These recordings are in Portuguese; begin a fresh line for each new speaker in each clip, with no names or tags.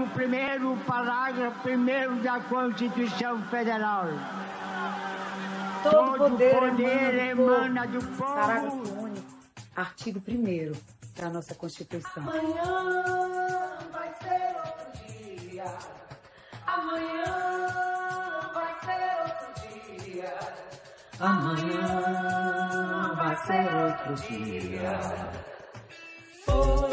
artigo 1 parágrafo 1 da Constituição Federal.
Todo,
Todo
poder,
poder
emana
emana
do
do
povo.
povo.
Parágrafo único. Artigo 1 da nossa Constituição.
Amanhã vai ser outro dia. Amanhã vai ser outro dia.
Amanhã vai ser outro dia.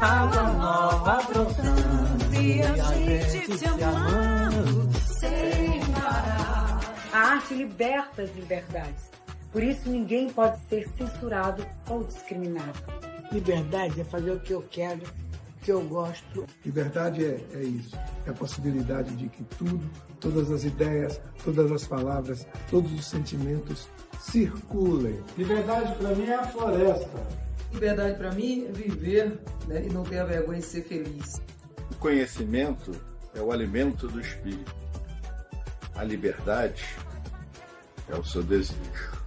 Água nova brotando e a gente se amando sem parar.
A arte liberta as liberdades. Por isso ninguém pode ser censurado ou discriminado.
Liberdade é fazer o que eu quero, que eu gosto.
Liberdade é, é isso, é a possibilidade de que tudo, todas as ideias, todas as palavras, todos os sentimentos circulem.
Liberdade para mim é a floresta.
Liberdade para mim é viver né, e não ter a vergonha de ser feliz.
O conhecimento é o alimento do espírito. A liberdade é o seu desejo.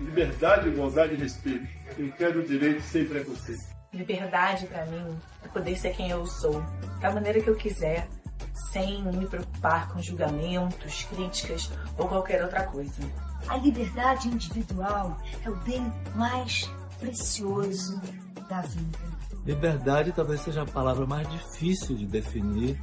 Liberdade, igualdade e respeito. Eu quero o direito sem preconceito.
Liberdade para mim é poder ser quem eu sou, da maneira que eu quiser, sem me preocupar com julgamentos, críticas ou qualquer outra coisa.
A liberdade individual é o bem mais precioso da vida.
Liberdade talvez seja a palavra mais difícil de definir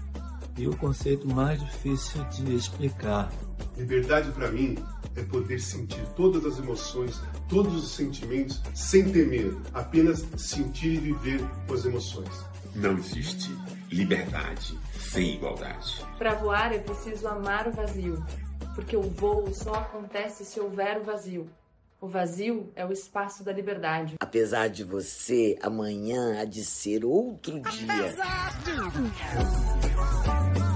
e o conceito mais difícil de explicar.
Liberdade para mim é poder sentir todas as emoções, todos os sentimentos sem temer, apenas sentir e viver com as emoções.
Não existe liberdade sem igualdade.
Para voar é preciso amar o vazio, porque o voo só acontece se houver o vazio. O vazio é o espaço da liberdade.
Apesar de você, amanhã há de ser outro dia.
Eu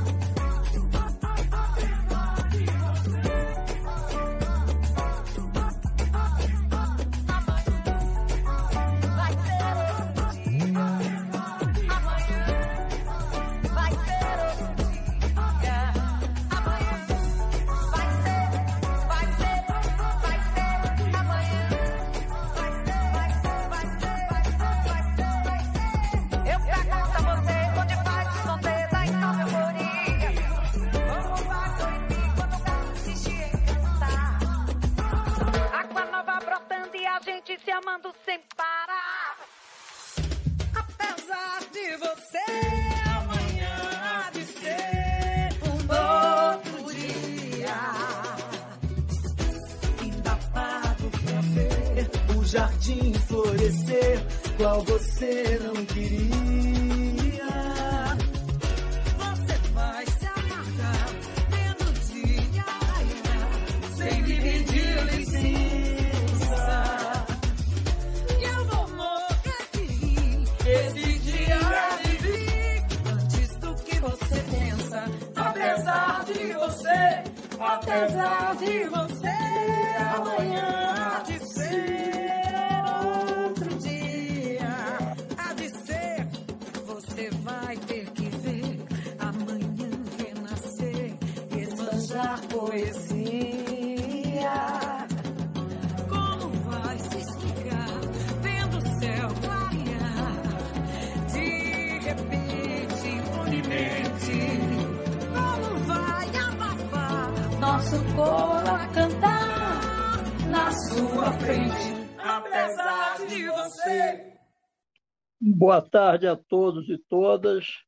Boa tarde a todos e todas.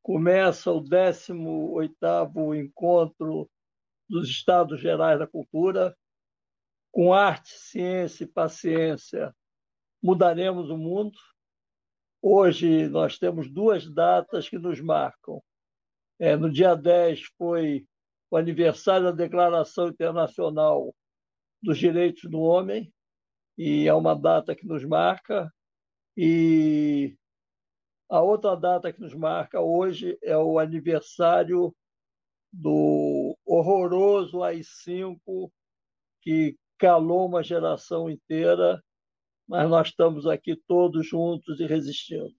Começa o 18º Encontro dos Estados Gerais da Cultura. Com arte, ciência e paciência, mudaremos o mundo. Hoje nós temos duas datas que nos marcam. É, no dia 10 foi o aniversário da Declaração Internacional dos Direitos do Homem, e é uma data que nos marca. E a outra data que nos marca hoje é o aniversário do horroroso AI-5, que calou uma geração inteira, mas nós estamos aqui todos juntos e resistindo.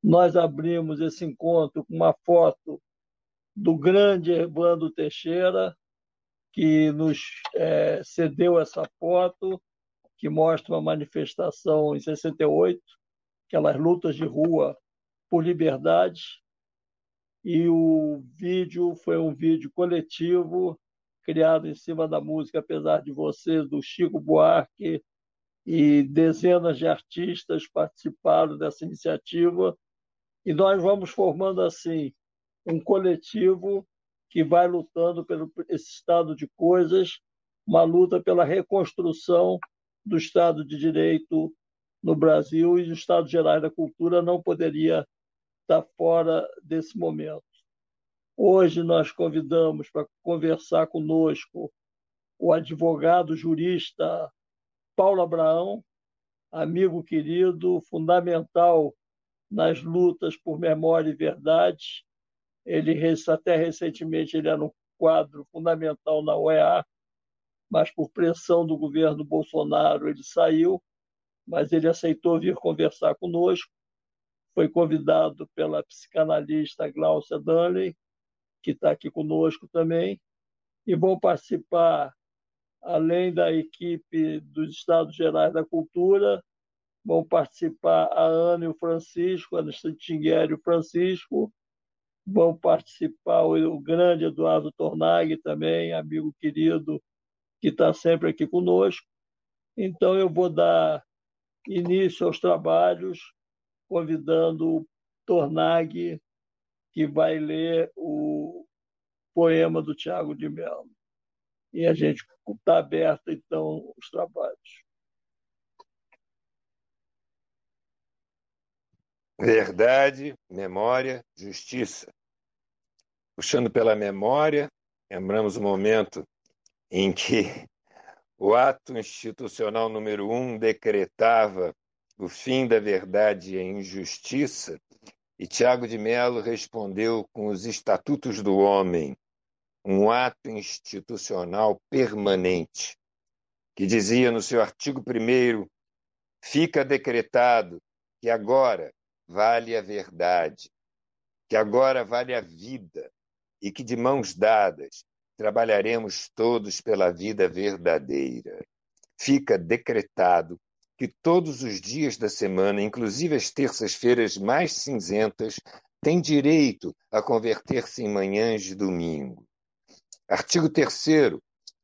Nós abrimos esse encontro com uma foto do grande Evandro Teixeira, que nos é, cedeu essa foto que mostra uma manifestação em 68, aquelas lutas de rua por liberdade. E o vídeo foi um vídeo coletivo, criado em cima da música Apesar de Você, do Chico Buarque, e dezenas de artistas participaram dessa iniciativa. E nós vamos formando assim um coletivo que vai lutando pelo esse estado de coisas, uma luta pela reconstrução do Estado de Direito no Brasil e o Estado Gerais da Cultura não poderia estar fora desse momento. Hoje nós convidamos para conversar conosco o advogado jurista Paulo Abraão, amigo querido, fundamental nas lutas por memória e verdade. Ele até recentemente ele era um quadro fundamental na OEA, mas por pressão do governo Bolsonaro ele saiu, mas ele aceitou vir conversar conosco. Foi convidado pela psicanalista Glaucia Dunley, que está aqui conosco também, e vão participar, além da equipe dos Estados Gerais da Cultura, vão participar a Ana e o Francisco, a Ana Santingueri e o Francisco, vão participar o, grande Eduardo Tornag também, amigo querido que está sempre aqui conosco. Então, eu vou dar início aos trabalhos, convidando o Tornag, que vai ler o poema do Tiago de Mello. E a gente está aberto, então, os trabalhos.
Verdade, memória, justiça. Puxando pela memória, lembramos o momento em que o ato institucional número um decretava o fim da verdade e a injustiça, e Tiago de Mello respondeu com os Estatutos do Homem, um ato institucional permanente, que dizia no seu artigo 1 fica decretado que agora vale a verdade, que agora vale a vida, e que de mãos dadas trabalharemos todos pela vida verdadeira. Fica decretado que todos os dias da semana, inclusive as terças-feiras mais cinzentas, têm direito a converter-se em manhãs de domingo. Artigo 3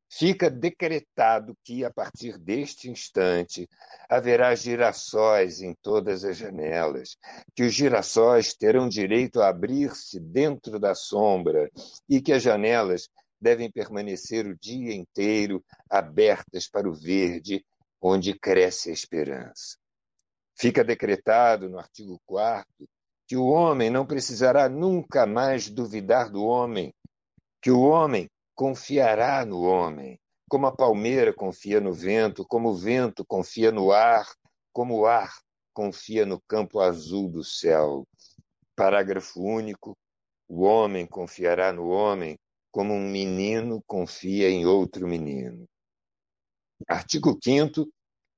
Fica decretado que, a partir deste instante, haverá girassóis em todas as janelas, que os girassóis terão direito a abrir-se dentro da sombra e que as janelas devem permanecer o dia inteiro abertas para o verde, onde cresce a esperança. Fica decretado no artigo 4 que o homem não precisará nunca mais duvidar do homem, que o homem confiará no homem, como a palmeira confia no vento, como o vento confia no ar, como o ar confia no campo azul do céu. Parágrafo único: o homem confiará no homem como um menino confia em outro menino. Artigo 5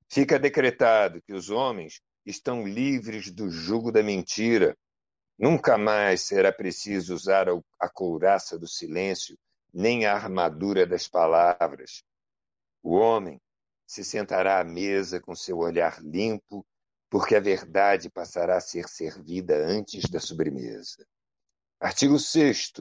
fica decretado que os homens estão livres do jugo da mentira. Nunca mais será preciso usar a couraça do silêncio, nem a armadura das palavras. O homem se sentará à mesa com seu olhar limpo, porque a verdade passará a ser servida antes da sobremesa. Artigo 6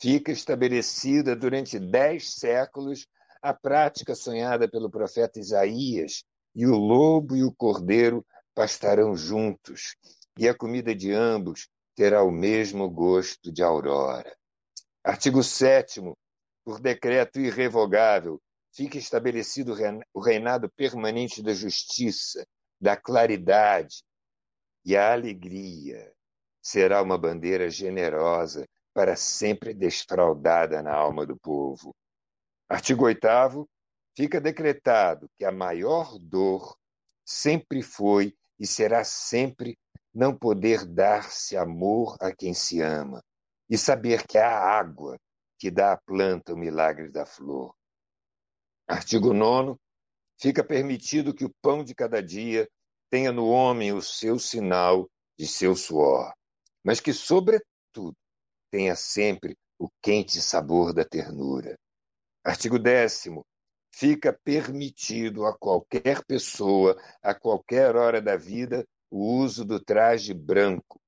fica estabelecida durante dez séculos a prática sonhada pelo profeta Isaías, e o lobo e o cordeiro pastarão juntos, e a comida de ambos terá o mesmo gosto de aurora. Artigo 7 por decreto irrevogável, fica estabelecido o reinado permanente da justiça, da claridade e a alegria. Será uma bandeira generosa para sempre desfraudada na alma do povo. Artigo 8 fica decretado que a maior dor sempre foi e será sempre não poder dar-se amor a quem se ama e saber que é a água que dá à planta o milagre da flor. Artigo 9. Fica permitido que o pão de cada dia tenha no homem o seu sinal de seu suor, mas que, sobretudo, tenha sempre o quente sabor da ternura. Artigo 10. Fica permitido a qualquer pessoa, a qualquer hora da vida, o uso do traje branco.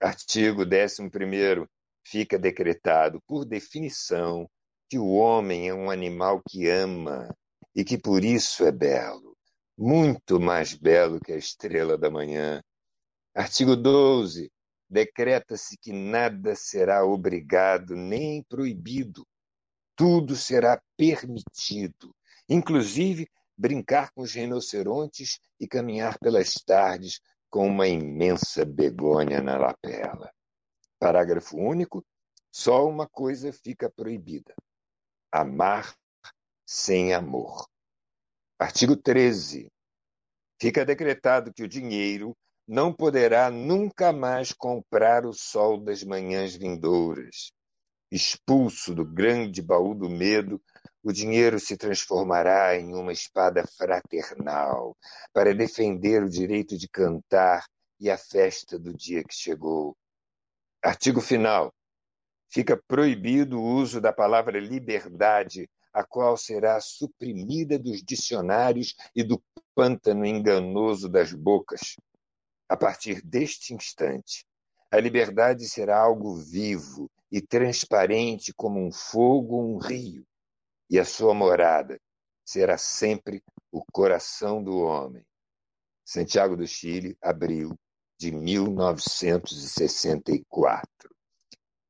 Artigo 11 fica decretado, por definição, que o homem é um animal que ama e que por isso é belo, muito mais belo que a estrela da manhã. Artigo 12. Decreta-se que nada será obrigado nem proibido, tudo será permitido, inclusive brincar com os rinocerontes e caminhar pelas tardes com uma imensa begônia na lapela. Parágrafo único. Só uma coisa fica proibida: amar sem amor. Artigo 13. Fica decretado que o dinheiro não poderá nunca mais comprar o sol das manhãs vindouras. Expulso do grande baú do medo, o dinheiro se transformará em uma espada fraternal para defender o direito de cantar e a festa do dia que chegou. Artigo final. Fica proibido o uso da palavra liberdade, a qual será suprimida dos dicionários e do pântano enganoso das bocas. A partir deste instante, a liberdade será algo vivo e transparente como um fogo ou um rio, e a sua morada será sempre o coração do homem. Santiago do Chile, abril de 1964.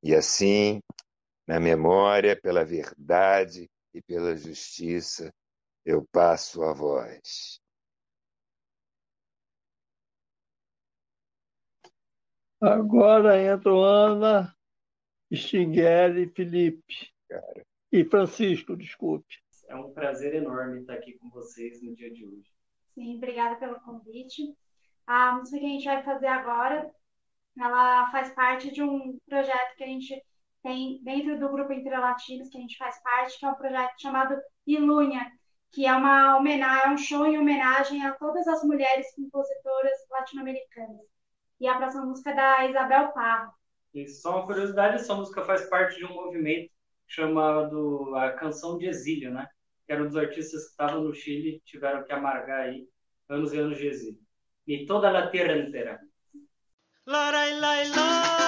E assim, na memória, pela verdade e pela justiça, eu passo a voz.
Agora entram Ana, Stinguele, Felipe.
Cara.
E Francisco, desculpe.
É um prazer enorme estar aqui com vocês no dia de hoje.
Sim, obrigada pelo convite. A música que a gente vai fazer agora, ela faz parte de um projeto que a gente tem dentro do grupo Entre Latinos, que a gente faz parte, que é um projeto chamado Ilunha, que é uma homenagem, é um show em homenagem a todas as mulheres compositoras latino-americanas. E a próxima música é da Isabel Parro.
E só uma curiosidade, essa música faz parte de um movimento chamado a Canção de Exílio, né? Que era um dos artistas que estavam no Chile, tiveram que amargar aí anos e anos de exílio y toda la tierra entera. La, la, la,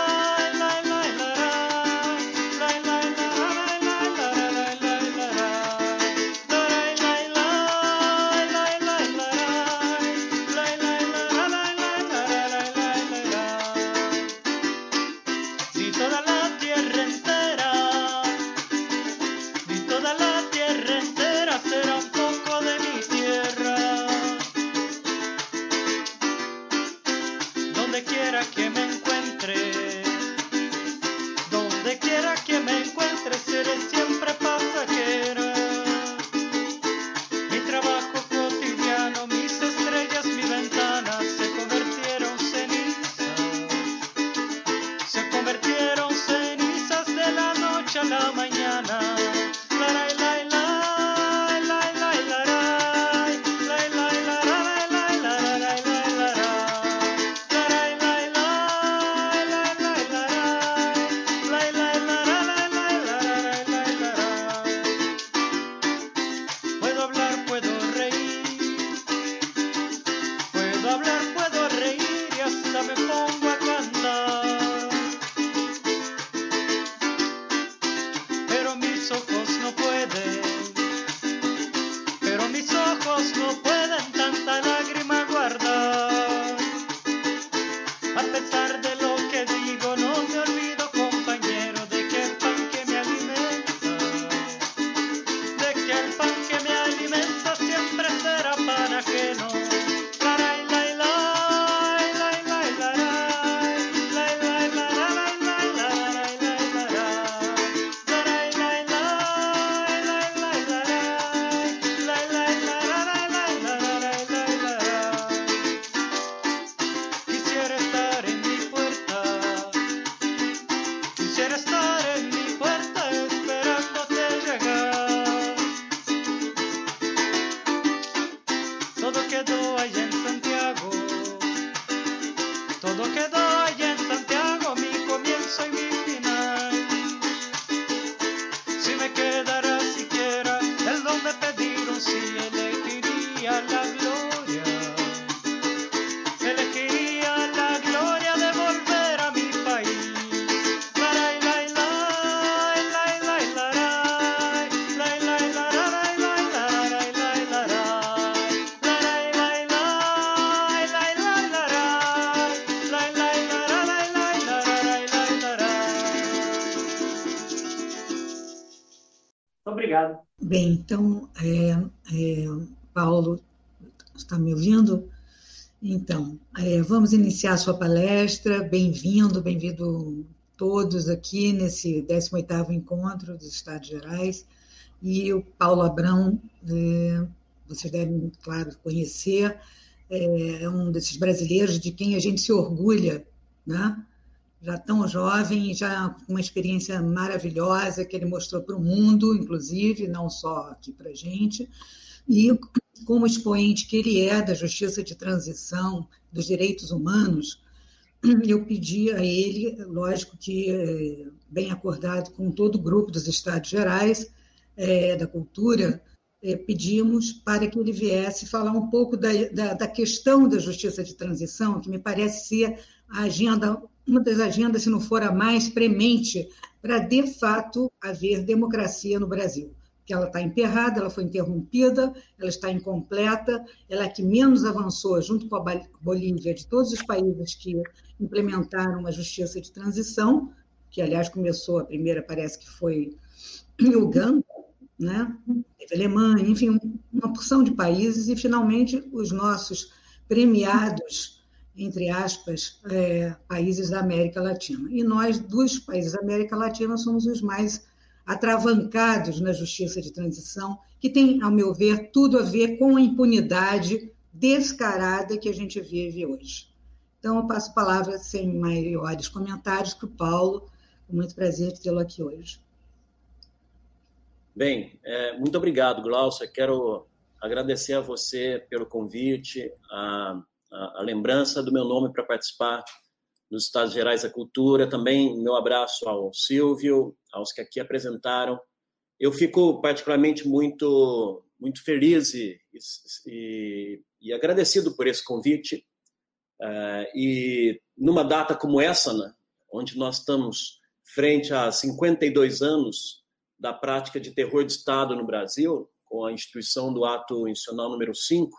iniciar a sua palestra. Bem-vindo, bem-vindo todos aqui nesse 18º Encontro dos Estados Gerais. E o Paulo Abrão, é, vocês devem, claro, conhecer, é um desses brasileiros de quem a gente se orgulha, né? já tão jovem, já com uma experiência maravilhosa que ele mostrou para o mundo, inclusive, não só aqui para a gente, e como expoente que ele é da justiça de transição, dos direitos humanos, eu pedi a ele, lógico que eh, bem acordado com todo o grupo dos Estados Gerais é, da Cultura, é, pedimos para que ele viesse falar um pouco da, da, da questão da justiça de transição, que me parece ser a agenda uma das agendas, se não for a mais premente, para de fato haver democracia no Brasil. Que ela está emperrada, ela foi interrompida, ela está incompleta, ela é que menos avançou, junto com a Bolívia, de todos os países que implementaram a justiça de transição, que aliás começou, a primeira parece que foi em Uganda, né? teve Alemanha, enfim, uma porção de países, e finalmente os nossos premiados entre aspas, é, países da América Latina. E nós, dos países da América Latina, somos os mais atravancados na justiça de transição, que tem, ao meu ver, tudo a ver com a impunidade descarada que a gente vive hoje. Então, eu passo a palavra, sem maiores comentários, para o Paulo. Com muito prazer tê-lo aqui hoje.
Bem, é, muito obrigado, Glaucia. Quero agradecer a você pelo convite, a a, a lembrança do meu nome para participar dos Estados Gerais da Cultura. Também meu abraço ao Silvio, aos que aqui apresentaram. Eu fico particularmente muito muito feliz e, e, e agradecido por esse convite. Uh, e numa data como essa, né, onde nós estamos frente a 52 anos da prática de terror de Estado no Brasil, com a instituição do ato institucional número 5,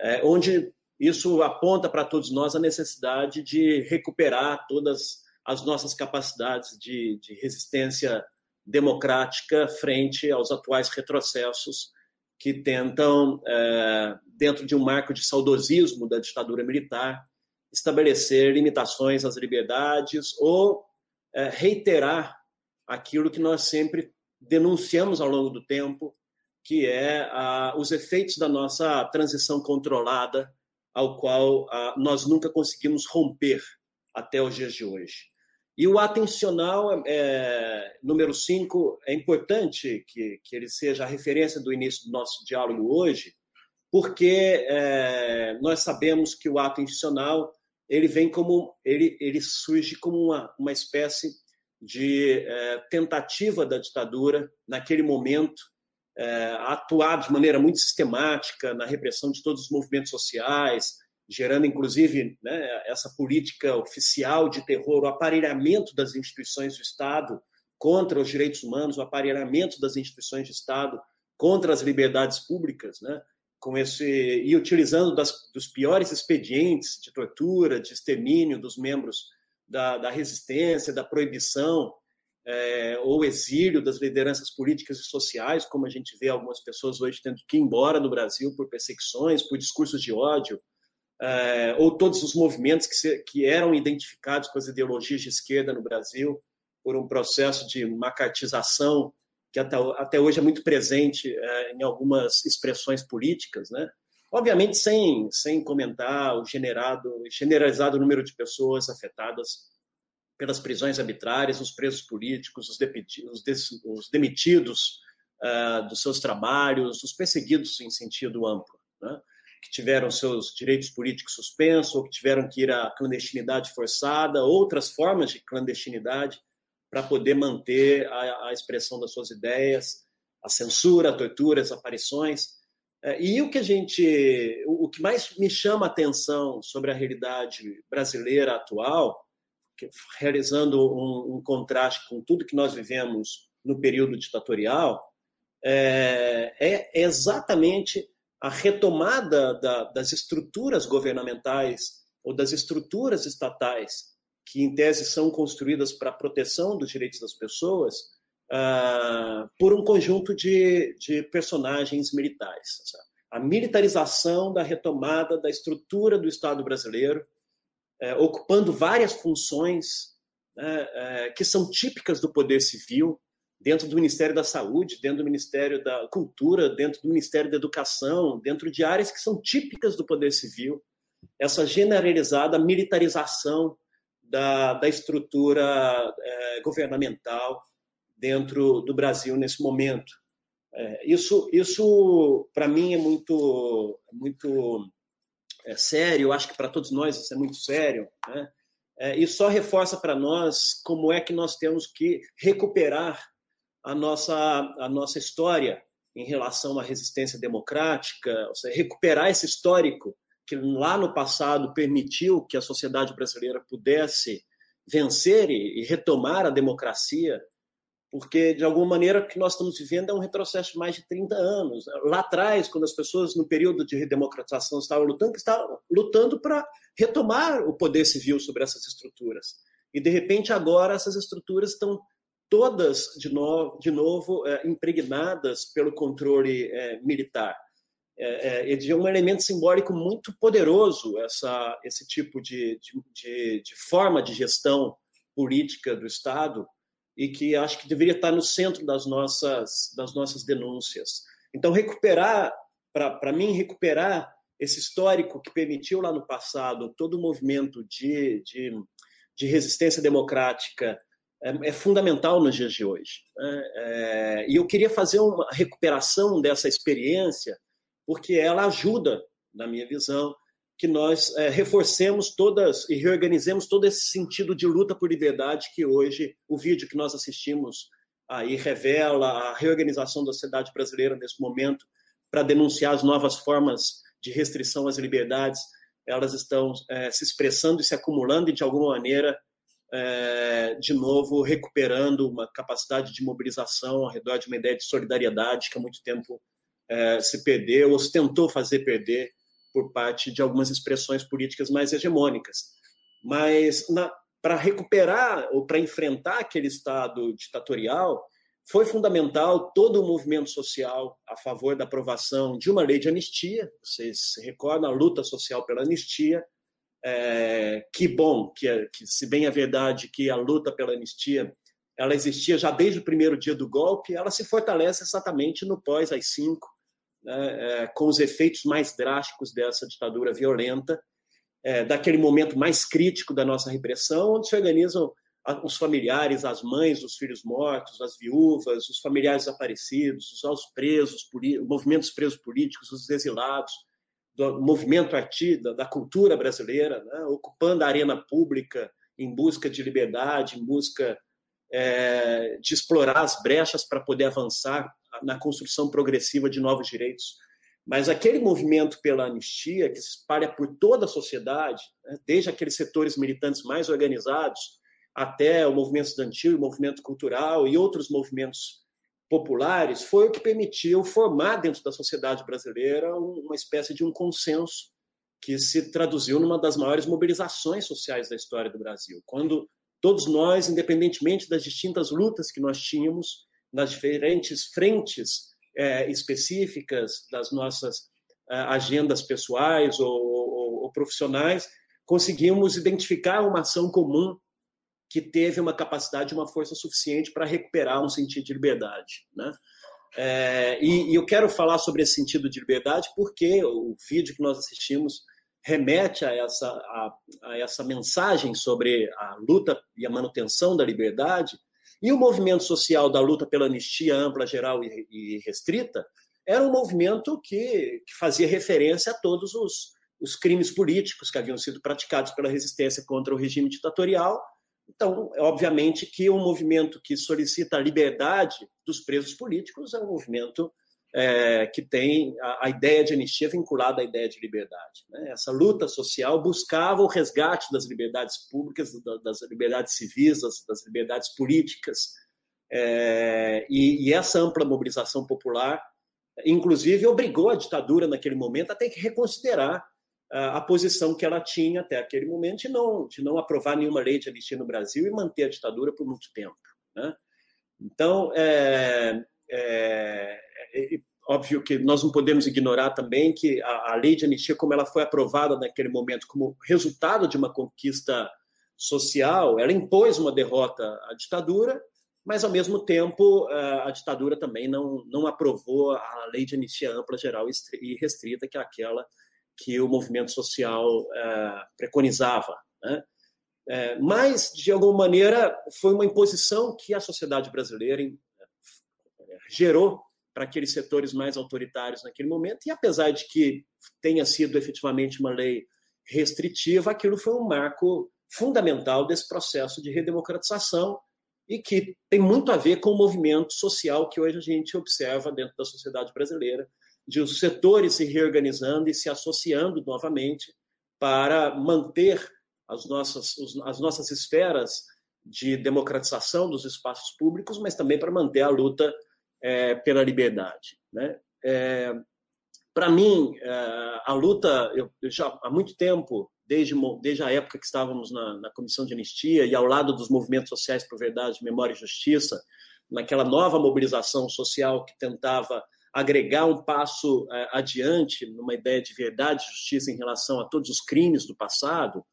é, onde isso aponta para todos nós a necessidade de recuperar todas as nossas capacidades de, de resistência democrática frente aos atuais retrocessos que tentam, é, dentro de um marco de saudosismo da ditadura militar, estabelecer limitações às liberdades ou é, reiterar aquilo que nós sempre denunciamos ao longo do tempo, que é a, os efeitos da nossa transição controlada ao qual ah, nós nunca conseguimos romper até os dias de hoje. E o atencional é, número 5 é importante que, que ele seja a referência do início do nosso diálogo hoje, porque é, nós sabemos que o ato institucional ele vem como ele, ele surge como uma, uma espécie de é, tentativa da ditadura naquele momento é, atuar de maneira muito sistemática na repressão de todos os movimentos sociais, gerando inclusive né, essa política oficial de terror, o aparelhamento das instituições do Estado contra os direitos humanos, o aparelhamento das instituições de Estado contra as liberdades públicas, né, com esse e utilizando das, dos piores expedientes de tortura, de extermínio dos membros da, da resistência, da proibição é, ou exílio das lideranças políticas e sociais, como a gente vê algumas pessoas hoje tendo que ir embora do Brasil por perseguições, por discursos de ódio, é, ou todos os movimentos que, se, que eram identificados com as ideologias de esquerda no Brasil por um processo de macartização que até, até hoje é muito presente é, em algumas expressões políticas, né? Obviamente sem, sem comentar o generado, generalizado número de pessoas afetadas pelas prisões arbitrárias, os presos políticos, os, os, os demitidos uh, dos seus trabalhos, os perseguidos em sentido amplo. Né? que tiveram seus direitos políticos suspensos, ou que tiveram que ir à clandestinidade forçada, outras formas de clandestinidade, para poder manter a, a, expressão das suas ideias, a censura, a tortura, as aparições. É, e o que a gente, o que mais me chama a atenção sobre a realidade brasileira atual, realizando um, um contraste com tudo que nós vivemos no período ditatorial, é, é exatamente a retomada da, das estruturas governamentais ou das estruturas estatais que, em tese, são construídas para a proteção dos direitos das pessoas uh, por um conjunto de, de personagens militares. A militarização da retomada da estrutura do Estado brasileiro, é, ocupando várias funções é, que são típicas do poder civil, dentro do Ministério da Saúde, dentro do Ministério da Cultura, dentro do Ministério da Educação, dentro de áreas que são típicas do poder civil, essa generalizada militarização da, da estrutura é, governamental dentro do Brasil nesse momento. É, isso, isso para mim, é muito, muito é, sério, acho que para todos nós isso é muito sério, né? É, e só reforça para nós como é que nós temos que recuperar a nossa, a nossa história em relação à resistência democrática, ou seja, recuperar esse histórico que lá no passado permitiu que a sociedade brasileira pudesse vencer e, retomar a democracia, porque de alguma maneira o que nós estamos vivendo é um retrocesso de mais de 30 anos. Lá atrás, quando as pessoas no período de redemocratização estavam lutando, estavam lutando para retomar o poder civil sobre essas estruturas. E de repente agora essas estruturas estão todas de novo, de novo é, impregnadas pelo controle é, militar é, é, é um elemento simbólico muito poderoso essa, esse tipo de, de, de, forma de gestão política do Estado e que acho que deveria estar no centro das nossas, das nossas denúncias. Então, recuperar, para mim, recuperar esse histórico que permitiu lá no passado todo o movimento de, de, de resistência democrática é, é, fundamental nos dias de hoje. Né? É, e eu queria fazer uma recuperação dessa experiência porque ela ajuda, na minha visão, que nós é, reforcemos todas e reorganizemos todo esse sentido de luta por liberdade que hoje o vídeo que nós assistimos aí revela a reorganização da sociedade brasileira nesse momento para denunciar as novas formas de restrição às liberdades. Elas estão é, se expressando e se acumulando e, de alguma maneira, é, de novo, recuperando uma capacidade de mobilização ao redor de uma ideia de solidariedade que há muito tempo é, se perdeu ou se tentou fazer perder por parte de algumas expressões políticas mais hegemônicas. Mas para recuperar ou para enfrentar aquele Estado ditatorial, foi fundamental todo o movimento social a favor da aprovação de uma lei de anistia. Vocês se recordam a luta social pela anistia. É, que bom que, que, se bem é verdade que a luta pela anistia ela existia já desde o primeiro dia do golpe, ela se fortalece exatamente no pós às cinco, né, é, com os efeitos mais drásticos dessa ditadura violenta, é, daquele momento mais crítico da nossa repressão, onde se organizam os familiares, as mães dos filhos mortos, as viúvas, os familiares desaparecidos, os presos, movimentos presos políticos, os exilados, do movimento artista, da cultura brasileira, né, ocupando a arena pública em busca de liberdade, em busca é, de explorar as brechas para poder avançar na construção progressiva de novos direitos. Mas aquele movimento pela anistia, que se espalha por toda a sociedade, né, desde aqueles setores militantes mais organizados, até o movimento estudantil, o movimento cultural e outros movimentos populares, foi o que permitiu formar dentro da sociedade brasileira uma espécie de um consenso que se traduziu numa das maiores mobilizações sociais da história do Brasil. Quando todos nós, independentemente das distintas lutas que nós tínhamos, nas diferentes frentes é, específicas das nossas é, agendas pessoais ou, ou, ou profissionais, conseguimos identificar uma ação comum que teve uma capacidade, uma força suficiente para recuperar um sentido de liberdade, né? É, e, e, eu quero falar sobre esse sentido de liberdade porque o vídeo que nós assistimos remete a essa, a, a essa mensagem sobre a luta e a manutenção da liberdade e o movimento social da luta pela anistia ampla, geral e, restrita era um movimento que, que fazia referência a todos os, os crimes políticos que haviam sido praticados pela resistência contra o regime ditatorial. Então, é obviamente que um movimento que solicita a liberdade dos presos políticos é um movimento é, que tem a, a, ideia de anistia vinculada à ideia de liberdade. Né? Essa luta social buscava o resgate das liberdades públicas, das liberdades civis, das, das liberdades políticas, é, e, e, essa ampla mobilização popular, inclusive, obrigou a ditadura naquele momento a ter que reconsiderar a, posição que ela tinha até aquele momento de não, de não aprovar nenhuma lei de anistia no Brasil e manter a ditadura por muito tempo. Né? Então, é, é, óbvio que nós não podemos ignorar também que a, a, lei de anistia, como ela foi aprovada naquele momento como resultado de uma conquista social, ela impôs uma derrota à ditadura, mas ao mesmo tempo a ditadura também não, não aprovou a lei de anistia ampla, geral e restrita, que é aquela que o movimento social preconizava. Né? mas, de alguma maneira, foi uma imposição que a sociedade brasileira gerou para aqueles setores mais autoritários naquele momento, e apesar de que tenha sido efetivamente uma lei restritiva, aquilo foi um marco fundamental desse processo de redemocratização e que tem muito a ver com o movimento social que hoje a gente observa dentro da sociedade brasileira, de os setores se reorganizando e se associando novamente para manter as nossas, as nossas esferas de democratização dos espaços públicos, mas também para manter a luta é, pela liberdade. Né? É, Para mim, é, a luta, eu, eu, já há muito tempo, desde, desde a época que estávamos na, na Comissão de Anistia e ao lado dos movimentos sociais por verdade, memória e justiça, naquela nova mobilização social que tentava agregar um passo é, adiante numa ideia de verdade e justiça em relação a todos os crimes do passado,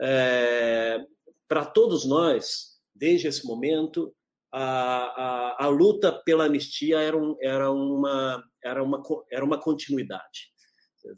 é, para todos nós, desde esse momento, a, a, a luta pela anistia era, um, era, uma, era, uma, era uma continuidade.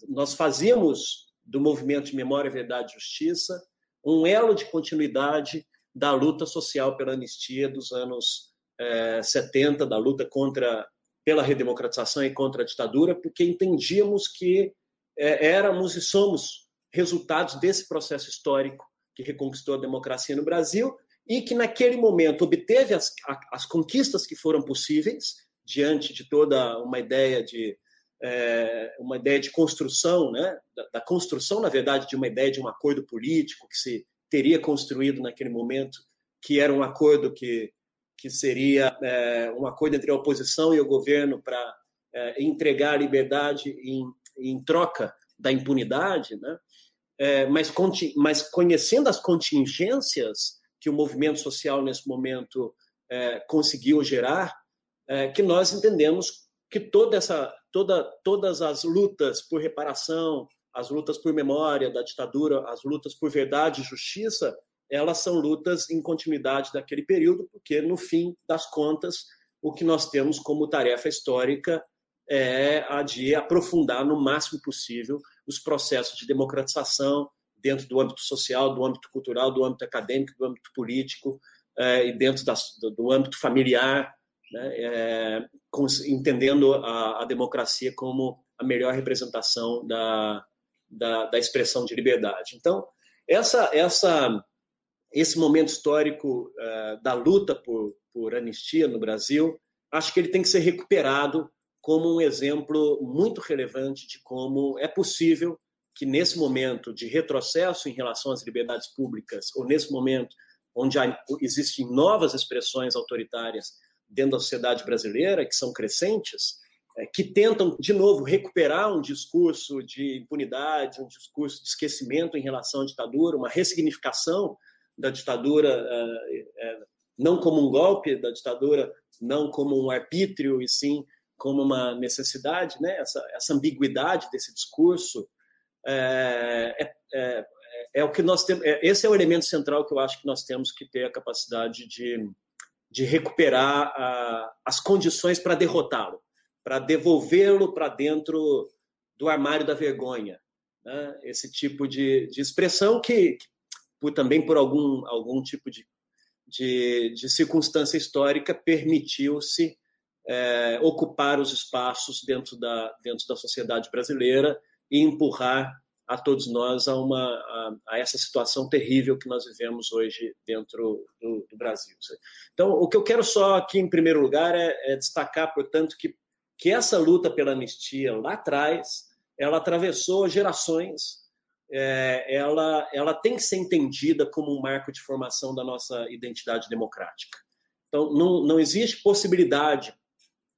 Nós fazíamos do movimento de Memória, Verdade e Justiça um elo de continuidade da luta social pela anistia dos anos é, 70, da luta contra pela redemocratização e contra a ditadura, porque entendíamos que é, éramos e somos resultados desse processo histórico que reconquistou a democracia no Brasil e que naquele momento obteve as, as conquistas que foram possíveis diante de toda uma ideia de é, uma ideia de construção, né, da, da, construção na verdade de uma ideia de um acordo político que se teria construído naquele momento, que era um acordo que que seria é, um acordo entre a oposição e o governo para é, entregar liberdade em, em troca da impunidade, né? É, mas, mas conhecendo as contingências que o movimento social nesse momento é, conseguiu gerar, é, que nós entendemos que toda essa, toda, todas as lutas por reparação, as lutas por memória da ditadura, as lutas por verdade e justiça, elas são lutas em continuidade daquele período, porque no fim das contas o que nós temos como tarefa histórica é a de aprofundar no máximo possível os processos de democratização, dentro do âmbito social, do âmbito cultural, do âmbito acadêmico, do âmbito político é, e dentro do, âmbito familiar, né, é, entendendo a, a, democracia como a melhor representação da, da, da, expressão de liberdade. Então, essa, essa, esse momento histórico uh, da luta por, por anistia no Brasil, acho que ele tem que ser recuperado como um exemplo muito relevante de como é possível que nesse momento de retrocesso em relação às liberdades públicas, ou nesse momento onde há, existem novas expressões autoritárias dentro da sociedade brasileira, que são crescentes, é, que tentam, de novo, recuperar um discurso de impunidade, um discurso de esquecimento em relação à ditadura, uma ressignificação da ditadura, é, é, não como um golpe da ditadura, não como um arbítrio, e sim como uma necessidade, né? essa, essa ambiguidade desse discurso, é, é, é, é, o que nós temos. É, esse é o elemento central que eu acho que nós temos que ter a capacidade de, de recuperar a, as condições para derrotá-lo, para devolvê-lo para dentro do armário da vergonha. Né? Esse tipo de, de expressão que, que por, também por algum, algum tipo de, de, de circunstância histórica, permitiu-se é, ocupar os espaços dentro da, dentro da sociedade brasileira e empurrar a todos nós a, uma, a, a essa situação terrível que nós vivemos hoje dentro do, do, Brasil. Então, o que eu quero só aqui, em primeiro lugar, é, é destacar, portanto, que, que essa luta pela anistia lá atrás, ela atravessou gerações, é, ela, ela tem que ser entendida como um marco de formação da nossa identidade democrática. Então, não, não existe possibilidade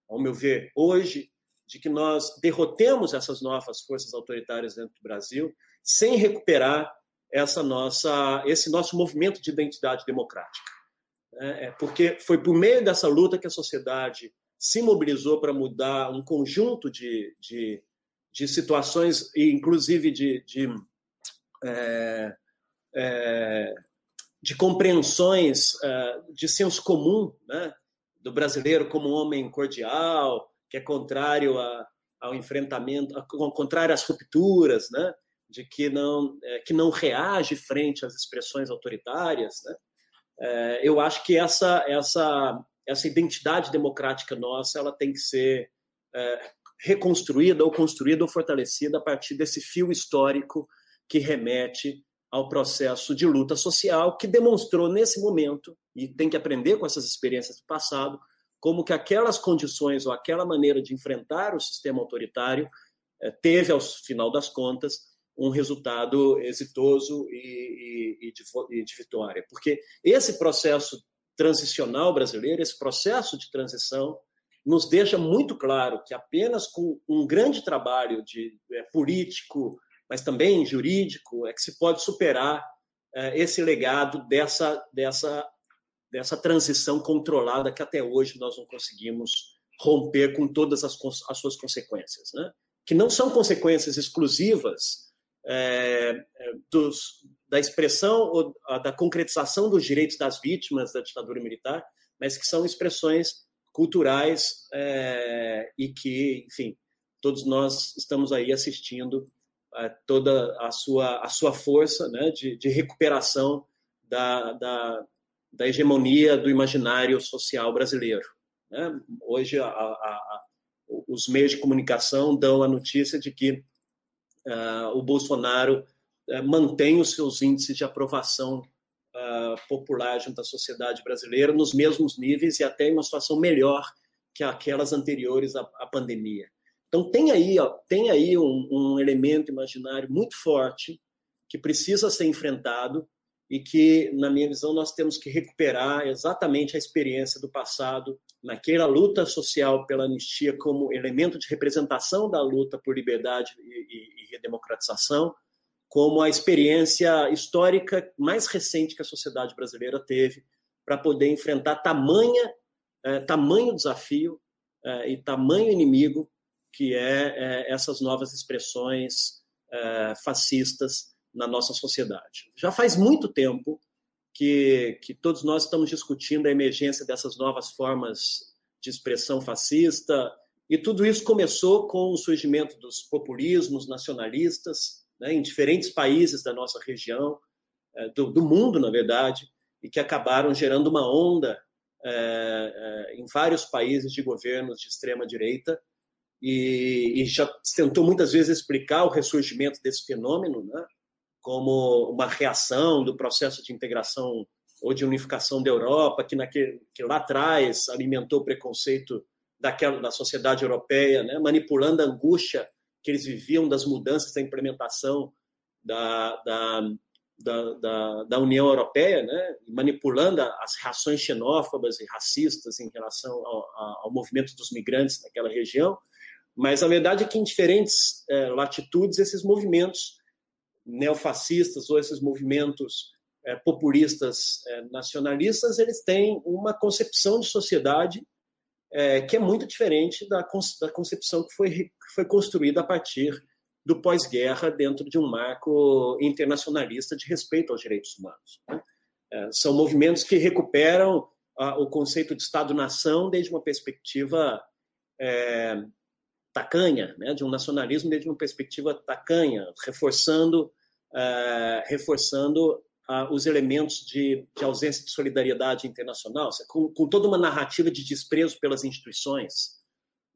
ao meu ver, hoje, de que nós derrotemos essas novas forças autoritárias dentro do Brasil sem recuperar essa nossa, esse nosso movimento de identidade democrática. É, é porque foi por meio dessa luta que a sociedade se mobilizou para mudar um conjunto de, de, de situações, inclusive de, de, é, é, de compreensões é, de senso comum, né? do brasileiro como um homem cordial, que é contrário a, ao enfrentamento, contrário às rupturas, né? de que não, é, que não reage frente às expressões autoritárias. Né? É, eu acho que essa, essa, essa identidade democrática nossa ela tem que ser é, reconstruída ou construída ou fortalecida a partir desse fio histórico que remete ao processo de luta social que demonstrou nesse momento e tem que aprender com essas experiências do passado como que aquelas condições ou aquela maneira de enfrentar o sistema autoritário eh, teve ao final das contas um resultado exitoso e, e, e, de, e de vitória. Porque esse processo transicional brasileiro esse processo de transição nos deixa muito claro que apenas com um grande trabalho de é, político mas também jurídico, é que se pode superar é, esse legado dessa, dessa, dessa transição controlada que até hoje nós não conseguimos romper com todas as, as suas consequências, né? que não são consequências exclusivas é, é dos, da expressão ou da concretização dos direitos das vítimas da ditadura militar, mas que são expressões culturais é, e que, enfim, todos nós estamos aí assistindo toda a sua, a sua força né, de, de recuperação da, da, da, hegemonia do imaginário social brasileiro. Né? Hoje, a, a, a, os meios de comunicação dão a notícia de que uh, o Bolsonaro uh, mantém os seus índices de aprovação uh, popular junto à sociedade brasileira nos mesmos níveis e até em uma situação melhor que aquelas anteriores à, à pandemia. Então tem aí, ó, tem aí um, um elemento imaginário muito forte que precisa ser enfrentado e que, na minha visão, nós temos que recuperar exatamente a experiência do passado naquela luta social pela anistia como elemento de representação da luta por liberdade e, e, e democratização, como a experiência histórica mais recente que a sociedade brasileira teve para poder enfrentar tamanha, eh, tamanho desafio eh, e tamanho inimigo que é, é essas novas expressões fascistas na nossa sociedade. Já faz muito tempo que, que todos nós estamos discutindo a emergência dessas novas formas de expressão fascista, e tudo isso começou com o surgimento dos populismos nacionalistas né, em diferentes países da nossa região, é, do, do, mundo, na verdade, e que acabaram gerando uma onda é, é, em vários países de governos de extrema direita, e, e, já tentou muitas vezes explicar o ressurgimento desse fenômeno, né, como uma reação do processo de integração ou de unificação da Europa, que, naquele, que lá atrás alimentou o preconceito daquela da sociedade europeia, né, manipulando a angústia que eles viviam das mudanças da implementação da, da, da, da, da União Europeia, né, manipulando as reações xenófobas e racistas em relação ao, ao movimento dos migrantes naquela região, mas a verdade é que em diferentes é, latitudes, esses movimentos neofascistas ou esses movimentos é, populistas é, nacionalistas, eles têm uma concepção de sociedade é, que é muito diferente da, da concepção que foi, que foi construída a partir do pós-guerra dentro de um marco internacionalista de respeito aos direitos humanos. Né? São movimentos que recuperam a, o conceito de Estado-nação desde uma perspectiva tacanha, né, de um nacionalismo desde uma perspectiva tacanha, reforçando, uh, reforçando ah, os elementos de, de, ausência de solidariedade internacional, com, com, toda uma narrativa de desprezo pelas instituições,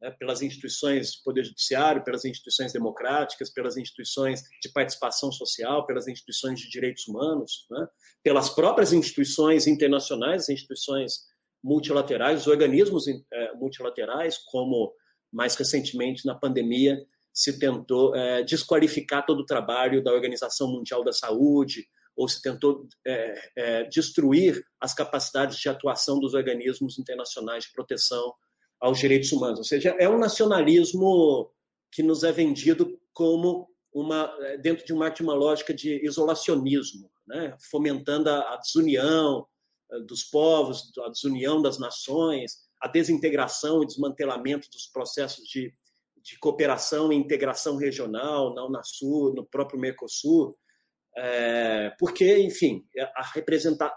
né, pelas instituições do Poder Judiciário, pelas instituições democráticas, pelas instituições de participação social, pelas instituições de direitos humanos, né, pelas próprias instituições internacionais, instituições multilaterais, os organismos é, multilaterais, como mais recentemente na pandemia se tentou é, desqualificar todo o trabalho da Organização Mundial da Saúde, ou se tentou é, é, destruir as capacidades de atuação dos organismos internacionais de proteção aos direitos humanos. Ou seja, é um nacionalismo que nos é vendido como uma dentro de uma, de uma lógica de isolacionismo, né? fomentando a, a desunião dos povos, a desunião das nações, a desintegração e desmantelamento dos processos de, de cooperação e integração regional na Unasul, no próprio Mercosul, é, porque, enfim, a representar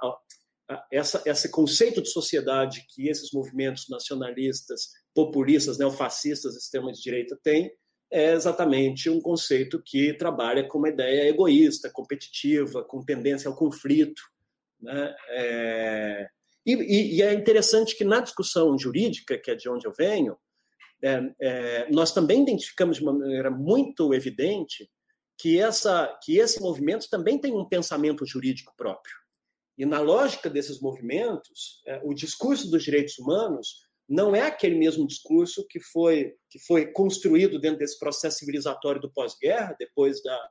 essa, esse conceito de sociedade que esses movimentos nacionalistas, populistas, neofascistas, extrema direita têm, é exatamente um conceito que trabalha com uma ideia egoísta, competitiva, com tendência ao conflito. Né? É, e, e, é interessante que na discussão jurídica, que é de onde eu venho, nós também identificamos de uma maneira muito evidente que, essa, que esse movimento também tem um pensamento jurídico próprio. E na lógica desses movimentos, é, o discurso dos direitos humanos não é aquele mesmo discurso que foi, que foi construído dentro desse processo civilizatório do pós-guerra, depois da,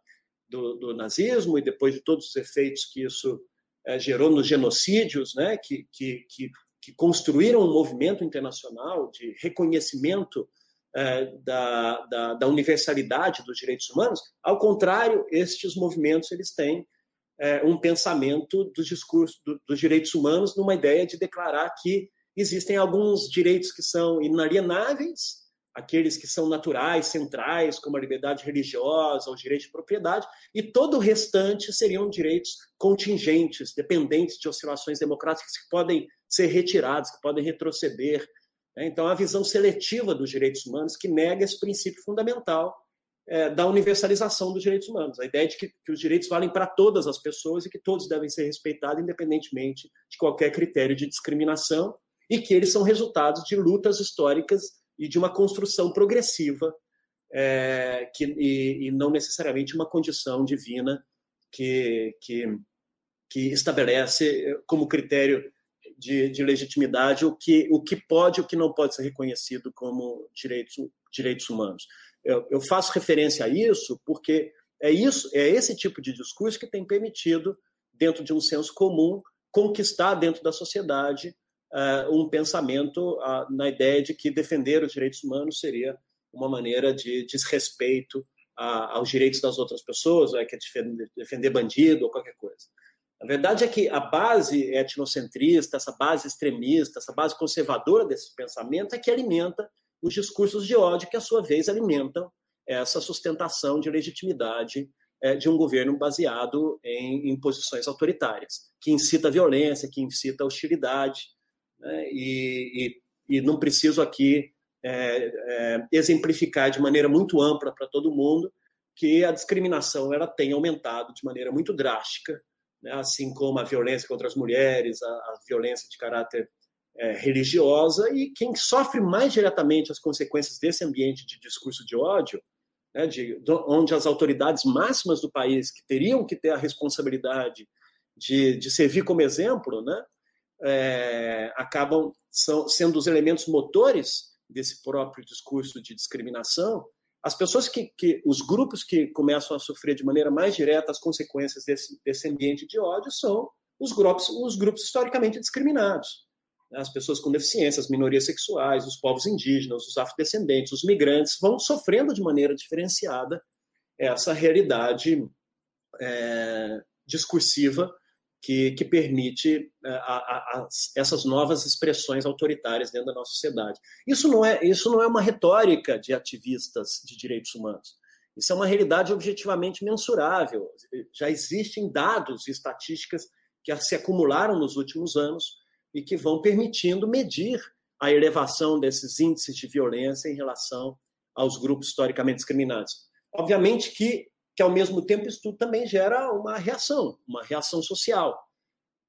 do, do, nazismo e depois de todos os efeitos que isso é, gerou nos genocídios, né, que, que, que, que, construíram um movimento internacional de reconhecimento é, da, da, da, universalidade dos direitos humanos. Ao contrário, estes movimentos eles têm é, um pensamento do discurso do, dos direitos humanos numa ideia de declarar que existem alguns direitos que são inalienáveis, aqueles que são naturais, centrais, como a liberdade religiosa, os direitos de propriedade, e todo o restante seriam direitos contingentes, dependentes de oscilações democráticas que podem ser retirados, que podem retroceder. Né? Então, a visão seletiva dos direitos humanos que nega esse princípio fundamental é, da universalização dos direitos humanos, a ideia de que, que os direitos valem para todas as pessoas e que todos devem ser respeitados, independentemente de qualquer critério de discriminação, e que eles são resultados de lutas históricas e de uma construção progressiva é, que, e, e, não necessariamente uma condição divina que, que, que estabelece como critério de, de, legitimidade o que, o que pode e o que não pode ser reconhecido como direitos, direitos humanos. Eu, eu faço referência a isso porque é isso, é esse tipo de discurso que tem permitido, dentro de um senso comum, conquistar dentro da sociedade um pensamento na ideia de que defender os direitos humanos seria uma maneira de desrespeito aos direitos das outras pessoas, é que é defender, bandido ou qualquer coisa. A verdade é que a base etnocentrista, essa base extremista, essa base conservadora desse pensamento é que alimenta os discursos de ódio que, à sua vez, alimentam essa sustentação de legitimidade é, de um governo baseado em, em posições autoritárias, que incita violência, que incita hostilidade, né? e, e, e, não preciso aqui é, é, exemplificar de maneira muito ampla para todo mundo que a discriminação ela tem aumentado de maneira muito drástica, né? assim como a violência contra as mulheres, a, a violência de caráter é, religiosa, e quem sofre mais diretamente as consequências desse ambiente de discurso de ódio, né, de, de, onde as autoridades máximas do país, que teriam que ter a responsabilidade de, de servir como exemplo, né, é, acabam são, sendo os elementos motores desse próprio discurso de discriminação, as pessoas que, que, os grupos que começam a sofrer de maneira mais direta as consequências desse, desse ambiente de ódio são os grupos, os grupos historicamente discriminados. As pessoas com deficiência, as minorias sexuais, os povos indígenas, os afrodescendentes, os migrantes vão sofrendo de maneira diferenciada essa realidade é, discursiva que, que permite é, a, a, essas novas expressões autoritárias dentro da nossa sociedade. Isso não é, isso não é uma retórica de ativistas de direitos humanos. Isso é uma realidade objetivamente mensurável. Já existem dados e estatísticas que se acumularam nos últimos anos e que vão permitindo medir a elevação desses índices de violência em relação aos grupos historicamente discriminados. Obviamente que que ao mesmo tempo isso tudo também gera uma reação, uma reação social.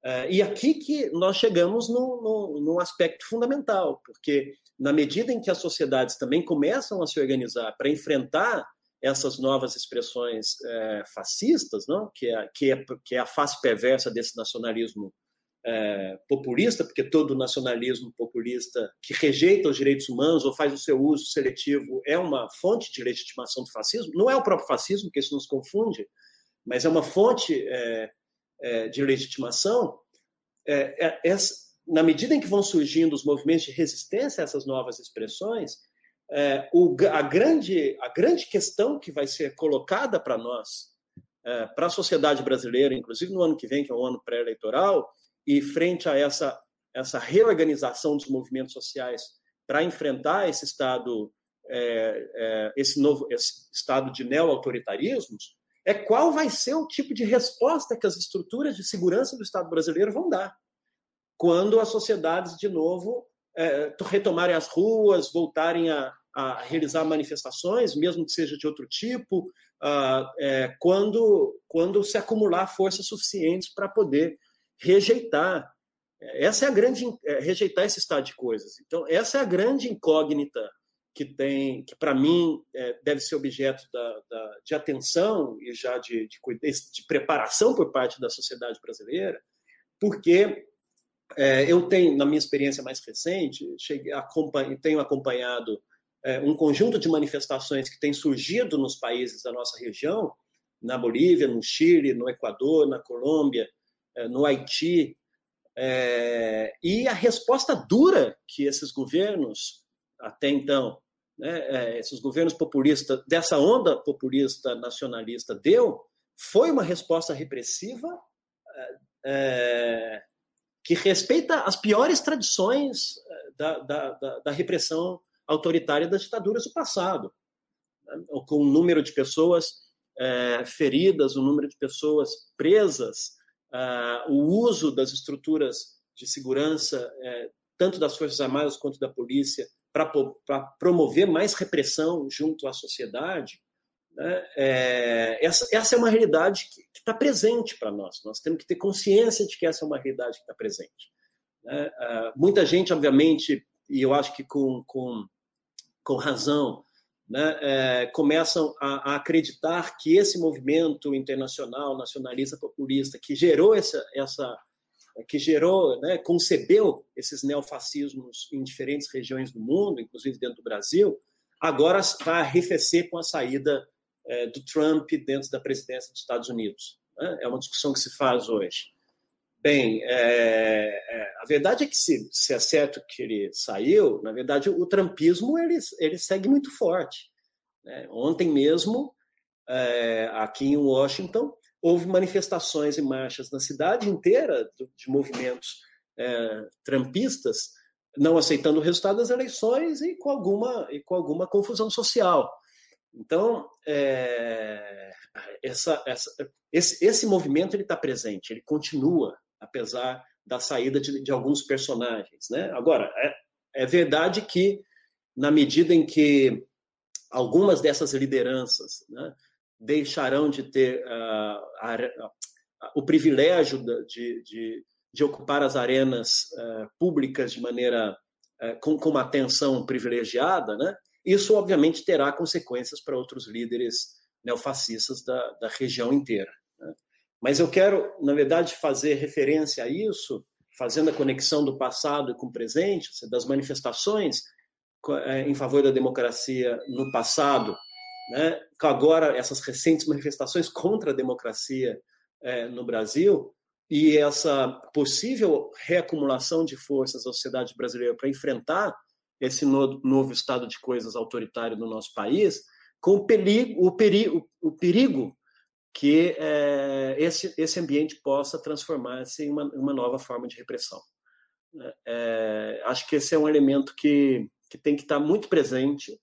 É, e aqui que nós chegamos num, aspecto fundamental, porque na medida em que as sociedades também começam a se organizar para enfrentar essas novas expressões é, fascistas, não? Que, é, que, é, que é a face perversa desse nacionalismo é, populista, porque todo nacionalismo populista que rejeita os direitos humanos ou faz o seu uso seletivo é uma fonte de legitimação do fascismo. Não é o próprio fascismo, que isso nos confunde, mas é uma fonte é, é, de legitimação. Na medida em que vão surgindo os movimentos de resistência a essas novas expressões, o, a, grande, a grande questão que vai ser colocada para nós, para a sociedade brasileira, inclusive no ano que vem, que é um ano pré-eleitoral, e frente a essa, essa reorganização dos movimentos sociais para enfrentar esse estado, é, é, esse novo esse estado de neo-autoritarismos, é qual vai ser o tipo de resposta que as estruturas de segurança do Estado brasileiro vão dar quando as sociedades, de novo, é, retomarem as ruas, voltarem a, a, realizar manifestações, mesmo que seja de outro tipo, ah, é, quando, quando se acumular forças suficientes para poder rejeitar. Essa é a grande é, rejeitar esse estado de coisas. Então, essa é a grande incógnita que tem, que para mim é, deve ser objeto da, da, de atenção e já de, de, de, preparação por parte da sociedade brasileira, porque é, eu tenho, na minha experiência mais recente, cheguei, acompanho, tenho acompanhado é, um conjunto de manifestações que têm surgido nos países da nossa região, na Bolívia, no Chile, no Equador, na Colômbia, no Haiti, é, e a resposta dura que esses governos, até então, né, é, esses governos populistas, dessa onda populista nacionalista, deu, foi uma resposta repressiva é, que respeita as piores tradições da, da, da, da repressão autoritária das ditaduras do passado, né, com um número de pessoas é, feridas, o número de pessoas presas, uh, o uso das estruturas de segurança, uh, tanto das Forças Armadas quanto da polícia, para promover mais repressão junto à sociedade, né? é, essa, essa, é uma realidade que está presente para nós. Nós temos que ter consciência de que essa é uma realidade que está presente. Né? Uh, muita gente, obviamente, e eu acho que com, com, com razão, né, é, começam a, a, acreditar que esse movimento internacional nacionalista populista que gerou essa, essa que gerou, né, concebeu esses neofascismos em diferentes regiões do mundo, inclusive dentro do Brasil, agora vai arrefecer com a saída é, do Trump dentro da presidência dos Estados Unidos. Né? É uma discussão que se faz hoje. Bem, é, é, a verdade é que se, se é certo que ele saiu, na verdade o trumpismo ele, ele segue muito forte. Né? Ontem mesmo, é, aqui em Washington, houve manifestações e marchas na cidade inteira de movimentos é, trumpistas não aceitando o resultado das eleições e com alguma, e com alguma confusão social. Então, é, essa, essa, esse, esse movimento está presente, ele continua apesar da saída de, de alguns personagens. Né? Agora, é, é verdade que, na medida em que algumas dessas lideranças né, deixarão de ter uh, a, a, o privilégio de, de, de, ocupar as arenas uh, públicas de maneira uh, com, com, uma atenção privilegiada, né, isso obviamente terá consequências para outros líderes neofascistas da, da região inteira. Né. Mas eu quero, na verdade, fazer referência a isso, fazendo a conexão do passado com o presente, das manifestações é, em favor da democracia no passado, né? agora essas recentes manifestações contra a democracia é, no Brasil e essa possível reacumulação de forças da sociedade brasileira para enfrentar esse no, novo estado de coisas autoritário no nosso país, com o o perigo, o perigo que é, esse, esse ambiente possa transformar-se em uma, uma, nova forma de repressão. É, acho que esse é um elemento que, que tem que estar muito presente,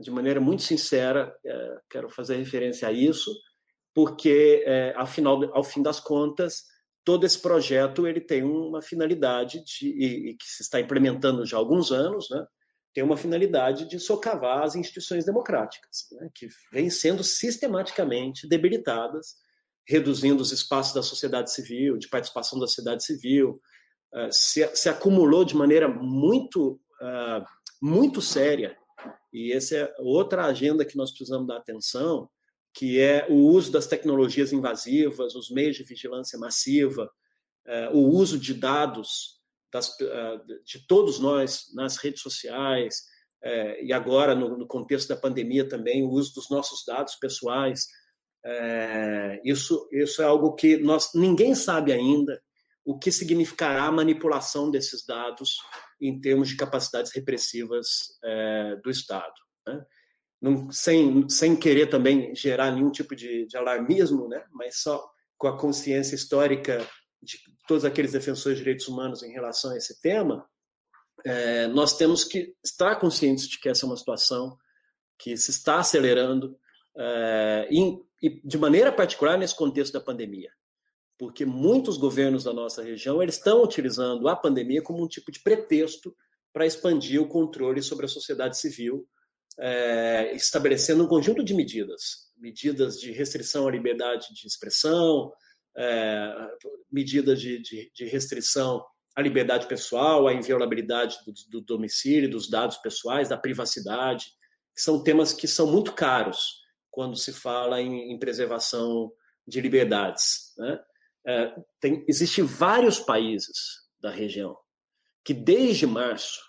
de maneira muito sincera, é, quero fazer referência a isso, porque, é, afinal, ao fim das contas, todo esse projeto ele tem uma finalidade de, e, e, que se está implementando já há alguns anos, né? Tem uma finalidade de socavar as instituições democráticas, né, que vêm sendo sistematicamente debilitadas, reduzindo os espaços da sociedade civil, de participação da sociedade civil, uh, se, se, acumulou de maneira muito, uh, muito séria. E essa é outra agenda que nós precisamos dar atenção, que é o uso das tecnologias invasivas, os meios de vigilância massiva, uh, o uso de dados das, de todos nós nas redes sociais, e agora, no, no contexto da pandemia também, o uso dos nossos dados pessoais é, isso, isso é algo que nós ninguém sabe ainda o que significará a manipulação desses dados em termos de capacidades repressivas é, do Estado. Né? Não, sem, sem querer também gerar nenhum tipo de, de alarmismo, né? mas só com a consciência histórica de todos aqueles defensores de direitos humanos em relação a esse tema, é, nós temos que estar conscientes de que essa é uma situação que se está acelerando é, em, e de maneira particular nesse contexto da pandemia, porque muitos governos da nossa região eles estão utilizando a pandemia como um tipo de pretexto para expandir o controle sobre a sociedade civil, é, estabelecendo um conjunto de medidas, medidas de restrição à liberdade de expressão, é, medidas de, de, de, restrição à liberdade pessoal, à inviolabilidade do, do domicílio, dos dados pessoais, da privacidade, que são temas que são muito caros quando se fala em, em preservação de liberdades. Né? É, tem, existe vários países da região que desde março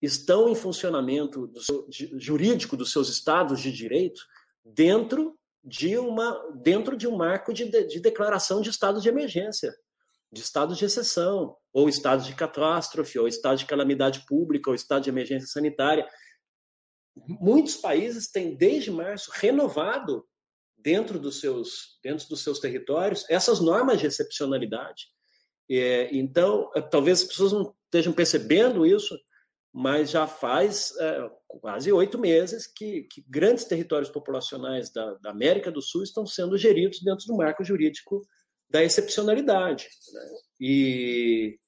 estão em funcionamento do seu, de, jurídico dos seus estados de direito dentro de uma dentro de um marco de, de, de declaração de estado de emergência, de estado de exceção, ou estado de catástrofe, ou estado de calamidade pública, ou estado de emergência sanitária muitos países têm desde março renovado dentro dos seus dentro dos seus territórios essas normas de excepcionalidade. É, então, talvez as pessoas não estejam percebendo isso, mas já faz é, quase oito meses que, que, grandes territórios populacionais da, da, América do Sul estão sendo geridos dentro do marco jurídico da excepcionalidade. Né? E,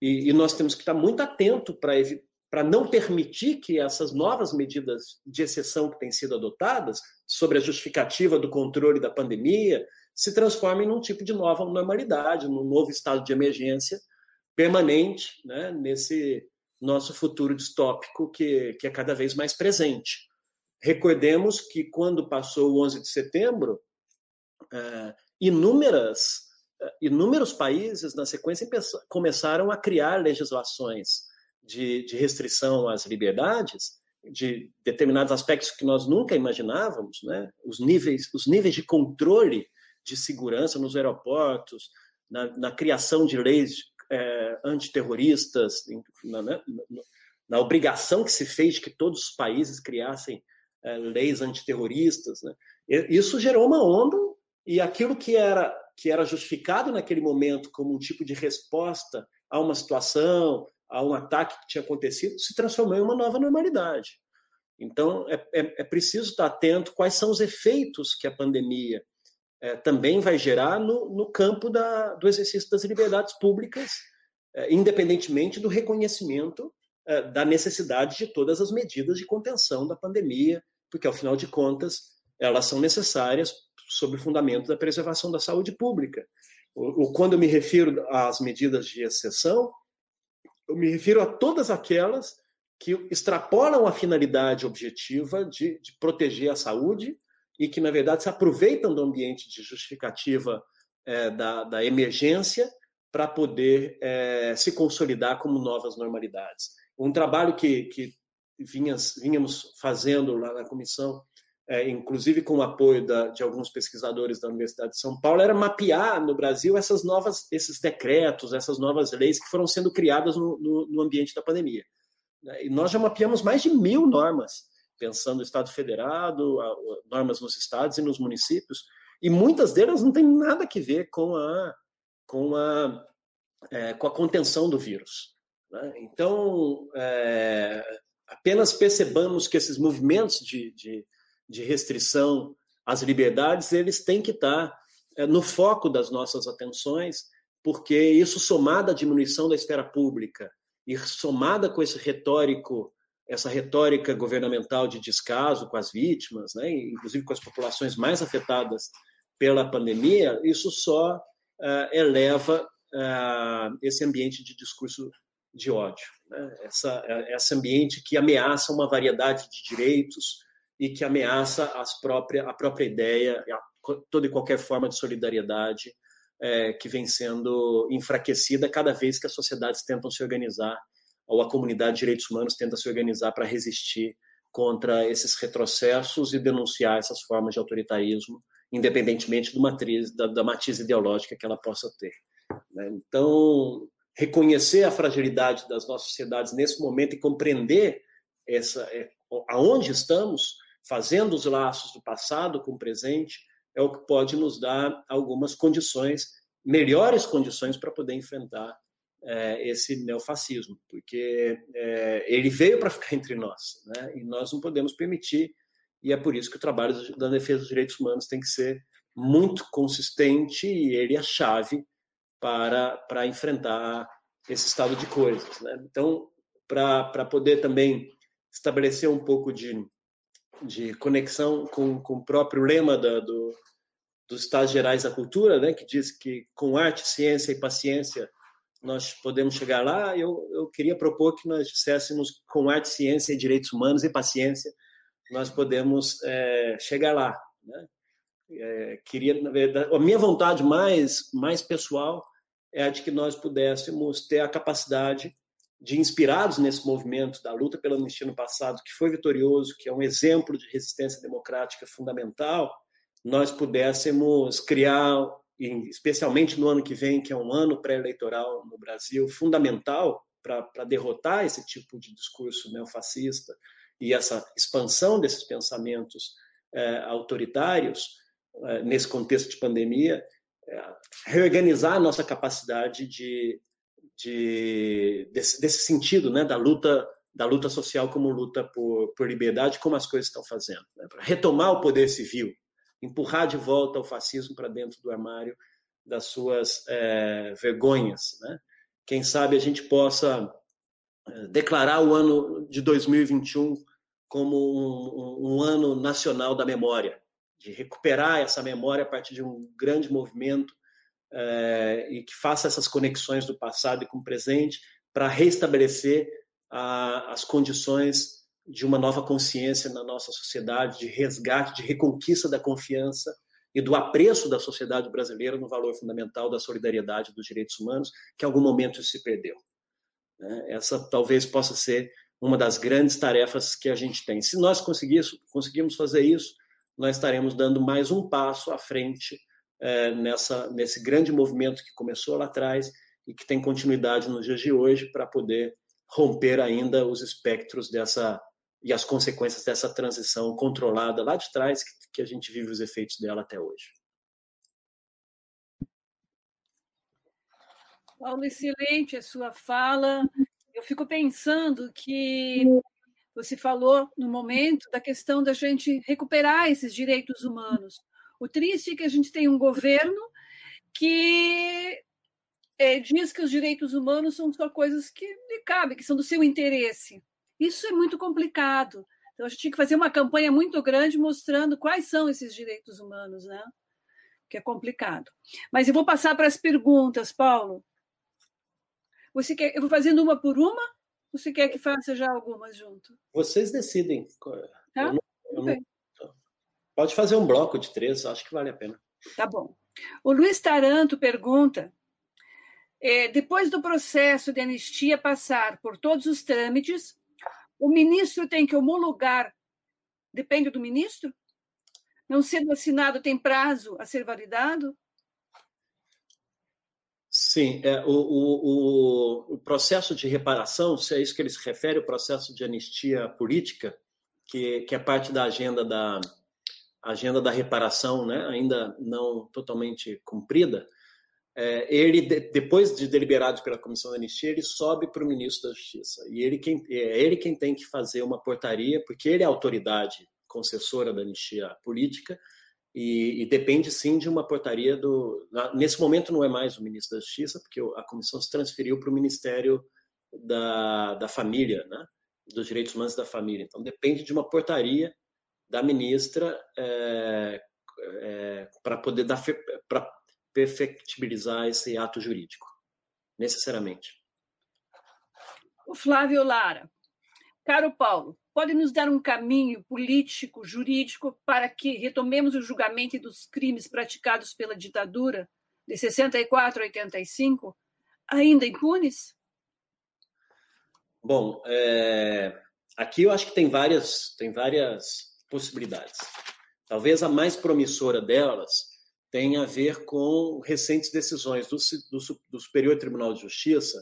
e, e, nós temos que estar muito atento para não permitir que essas novas medidas de exceção que têm sido adotadas, sobre a justificativa do controle da pandemia, se transformem num tipo de nova normalidade, num novo estado de emergência permanente, né, nesse nosso futuro distópico que, que é cada vez mais presente. Recordemos que quando passou o 11 de setembro, é, inúmeras, é, inúmeros países, na sequência, começaram a criar legislações de, de restrição às liberdades, de determinados aspectos que nós nunca imaginávamos, né? os, níveis, os níveis de controle de segurança nos aeroportos, na, na criação de leis é, antiterroristas, na, né? na, obrigação que se fez de que todos os países criassem é, leis antiterroristas. Né? Isso gerou uma onda e aquilo que era, que era justificado naquele momento como um tipo de resposta a uma situação, a um ataque que tinha acontecido, se transformou em uma nova normalidade. Então, é, é, é preciso estar atento quais são os efeitos que a pandemia é, também vai gerar no, no campo da, do exercício das liberdades públicas, é, independentemente do reconhecimento é, da necessidade de todas as medidas de contenção da pandemia, porque, ao final de contas, elas são necessárias sob o fundamento da preservação da saúde pública. O, o, quando eu me refiro às medidas de exceção, eu me refiro a todas aquelas que extrapolam a finalidade objetiva de, de proteger a saúde e que, na verdade, se aproveitam do ambiente de justificativa é, da, da, emergência para poder é, se consolidar como novas normalidades. Um trabalho que, que vinhas, vínhamos fazendo lá na comissão é, inclusive com o apoio da, de alguns pesquisadores da Universidade de São Paulo, era mapear no Brasil essas novas, esses decretos, essas novas leis que foram sendo criadas no, no, no ambiente da pandemia. E nós já mapeamos mais de mil normas, pensando no Estado Federado, normas nos estados e nos municípios, e muitas delas não têm nada a ver com a, com a, é, com a contenção do vírus. Né? Então, é, apenas percebamos que esses movimentos de, de de restrição às liberdades, eles têm que estar é, no foco das nossas atenções, porque isso somado à diminuição da esfera pública e somada com esse retórico essa retórica governamental de descaso com as vítimas, né, inclusive com as populações mais afetadas pela pandemia, isso só uh, eleva uh, esse ambiente de discurso de ódio, né? essa, esse ambiente que ameaça uma variedade de direitos e que ameaça as própria, a própria ideia, a, toda e qualquer forma de solidariedade que vem sendo enfraquecida cada vez que as sociedades tentam se organizar ou a comunidade de direitos humanos tenta se organizar para resistir contra esses retrocessos e denunciar essas formas de autoritarismo, independentemente do matriz, da, da matiz ideológica que ela possa ter. Né? Então, reconhecer a fragilidade das nossas sociedades nesse momento e compreender essa, é, aonde estamos, fazendo os laços do passado com o presente, é o que pode nos dar algumas condições, melhores condições para poder enfrentar é, esse neofascismo, porque é, ele veio para ficar entre nós, né? e nós não podemos permitir, e é por isso que o trabalho da defesa dos direitos humanos tem que ser muito consistente e ele é a chave para, para enfrentar esse estado de coisas. Né? Então, para poder também estabelecer um pouco de, de conexão com, com o próprio lema da, do, dos Estados Gerais da Cultura, né, que diz que com arte, ciência e paciência nós podemos chegar lá, eu, eu queria propor que nós disséssemos com arte, ciência direitos humanos e paciência, nós podemos é, chegar lá. Né? É, queria, na verdade, a minha vontade mais, mais pessoal é a de que nós pudéssemos ter a capacidade de, inspirados nesse movimento da luta pela anistia no passado, que foi vitorioso, que é um exemplo de resistência democrática fundamental, nós pudéssemos criar especialmente no ano que vem, que é um ano pré-eleitoral no Brasil, fundamental para derrotar esse tipo de discurso neofascista e essa expansão desses pensamentos é, autoritários é, nesse contexto de pandemia, é, reorganizar a nossa capacidade de, de desse, desse, sentido, né, da luta da luta social como luta por, por liberdade, como as coisas estão fazendo, né, para retomar o poder civil, empurrar de volta o fascismo para dentro do armário das suas é, vergonhas. Né? Quem sabe a gente possa é, declarar o ano de 2021 como um, um, um ano nacional da memória, de recuperar essa memória a partir de um grande movimento é, e que faça essas conexões do passado e com o presente para restabelecer a, as condições de uma nova consciência na nossa sociedade, de resgate, de reconquista da confiança e do apreço da sociedade brasileira no valor fundamental da solidariedade dos direitos humanos, que em algum momento se perdeu. Né? Essa talvez possa ser uma das grandes tarefas que a gente tem. Se nós conseguirmos fazer isso, nós estaremos dando mais um passo à frente é, nessa, nesse grande movimento que começou lá atrás e que tem continuidade nos dias de hoje para poder romper ainda os espectros dessa e as consequências dessa transição controlada lá de trás, que, que a gente vive os efeitos dela até hoje.
Paulo, excelente a sua fala. Eu fico pensando que você falou no momento da questão da gente recuperar esses direitos humanos. O triste é que a gente tem um governo que é, diz que os direitos humanos são só coisas que lhe cabem, que são do seu interesse. Isso é muito complicado. Então, a gente tinha que fazer uma campanha muito grande mostrando quais são esses direitos humanos, né? Que é complicado. Mas eu vou passar para as perguntas, Paulo. Você quer? Eu vou fazendo uma por uma? Ou você quer que faça já algumas junto?
Vocês decidem.
Tá?
Eu não, eu não... Pode fazer um bloco de três, acho que vale a pena.
Tá bom. O Luiz Taranto pergunta: é, depois do processo de anistia passar por todos os trâmites, o ministro tem que homologar, depende do ministro? Não sendo assinado, tem prazo a ser validado?
Sim, é, o, o, o, processo de reparação, se é isso que ele se refere, o processo de anistia política, que, que é parte da agenda da agenda da reparação, né, ainda não totalmente cumprida, é, ele, depois de deliberado pela Comissão da Anistia, ele sobe para o ministro da Justiça. E ele quem, é ele quem tem que fazer uma portaria, porque ele é a autoridade concessora da anistia política, e, e, depende sim de uma portaria do. Nesse momento não é mais o ministro da Justiça, porque a comissão se transferiu para o Ministério da, da Família, né? dos Direitos Humanos da Família. Então, depende de uma portaria da ministra é, é, para poder dar para perfectibilizar esse ato jurídico, necessariamente.
O Flávio Lara. Caro Paulo, pode nos dar um caminho político, jurídico, para que retomemos o julgamento dos crimes praticados pela ditadura de 64 a 85, ainda impunes?
Bom, é, aqui eu acho que tem várias, tem várias possibilidades. Talvez a mais promissora delas tenha a ver com recentes decisões do, do, do Superior Tribunal de Justiça,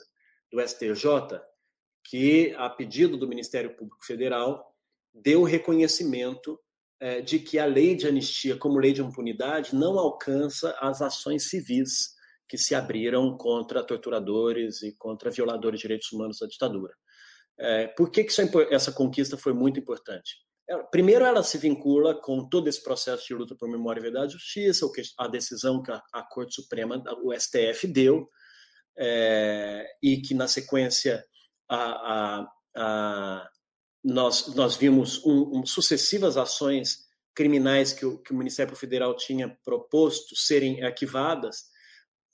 do STJ, que, a pedido do Ministério Público Federal, deu reconhecimento é, de que a lei de anistia, como lei de impunidade, não alcança as ações civis que se abriram contra torturadores e contra violadores de direitos humanos da ditadura. É, por que, que é essa conquista foi muito importante? Primeiro, ela se vincula com todo esse processo de luta por memória, verdade e justiça, a decisão que a, Corte Suprema, o STF, deu, é, e que, na sequência, a, a, a, nós, nós vimos um, um, sucessivas ações criminais que o, que o Ministério Federal tinha proposto serem arquivadas,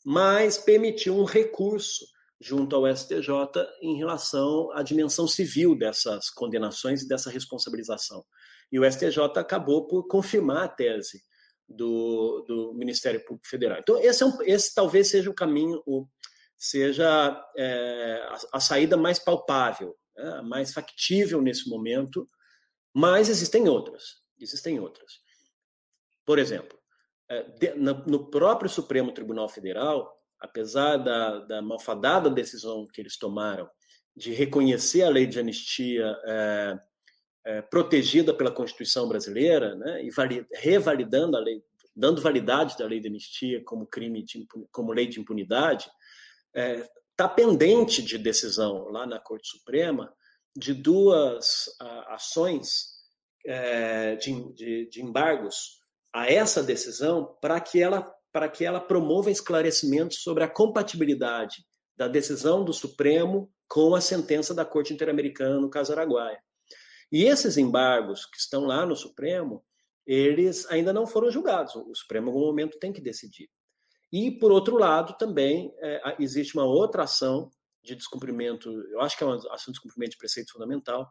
mas permitiu um recurso junto ao STJ em relação à dimensão civil dessas condenações e dessa responsabilização. E o STJ acabou por confirmar a tese do, do Ministério Público Federal. Então, esse, é um, esse talvez seja o caminho, o, seja é, a, a, saída mais palpável, né, mais factível nesse momento, mas existem outras. Existem outras. Por exemplo, é, de, no, no próprio Supremo Tribunal Federal, apesar da, da malfadada decisão que eles tomaram de reconhecer a lei de anistia é, é, protegida pela Constituição brasileira, né, e valid, revalidando a lei, dando validade da lei de anistia como crime de, como lei de impunidade, está é, tá pendente de decisão lá na Corte Suprema de duas a, ações é, de, de, de embargos a essa decisão para que ela para que ela promova esclarecimentos sobre a compatibilidade da decisão do Supremo com a sentença da Corte Interamericana no caso Araguaia. E esses embargos que estão lá no Supremo, eles ainda não foram julgados. O Supremo, em algum momento, tem que decidir. E, por outro lado, também é, existe uma outra ação de descumprimento, eu acho que é uma ação de descumprimento de preceito fundamental,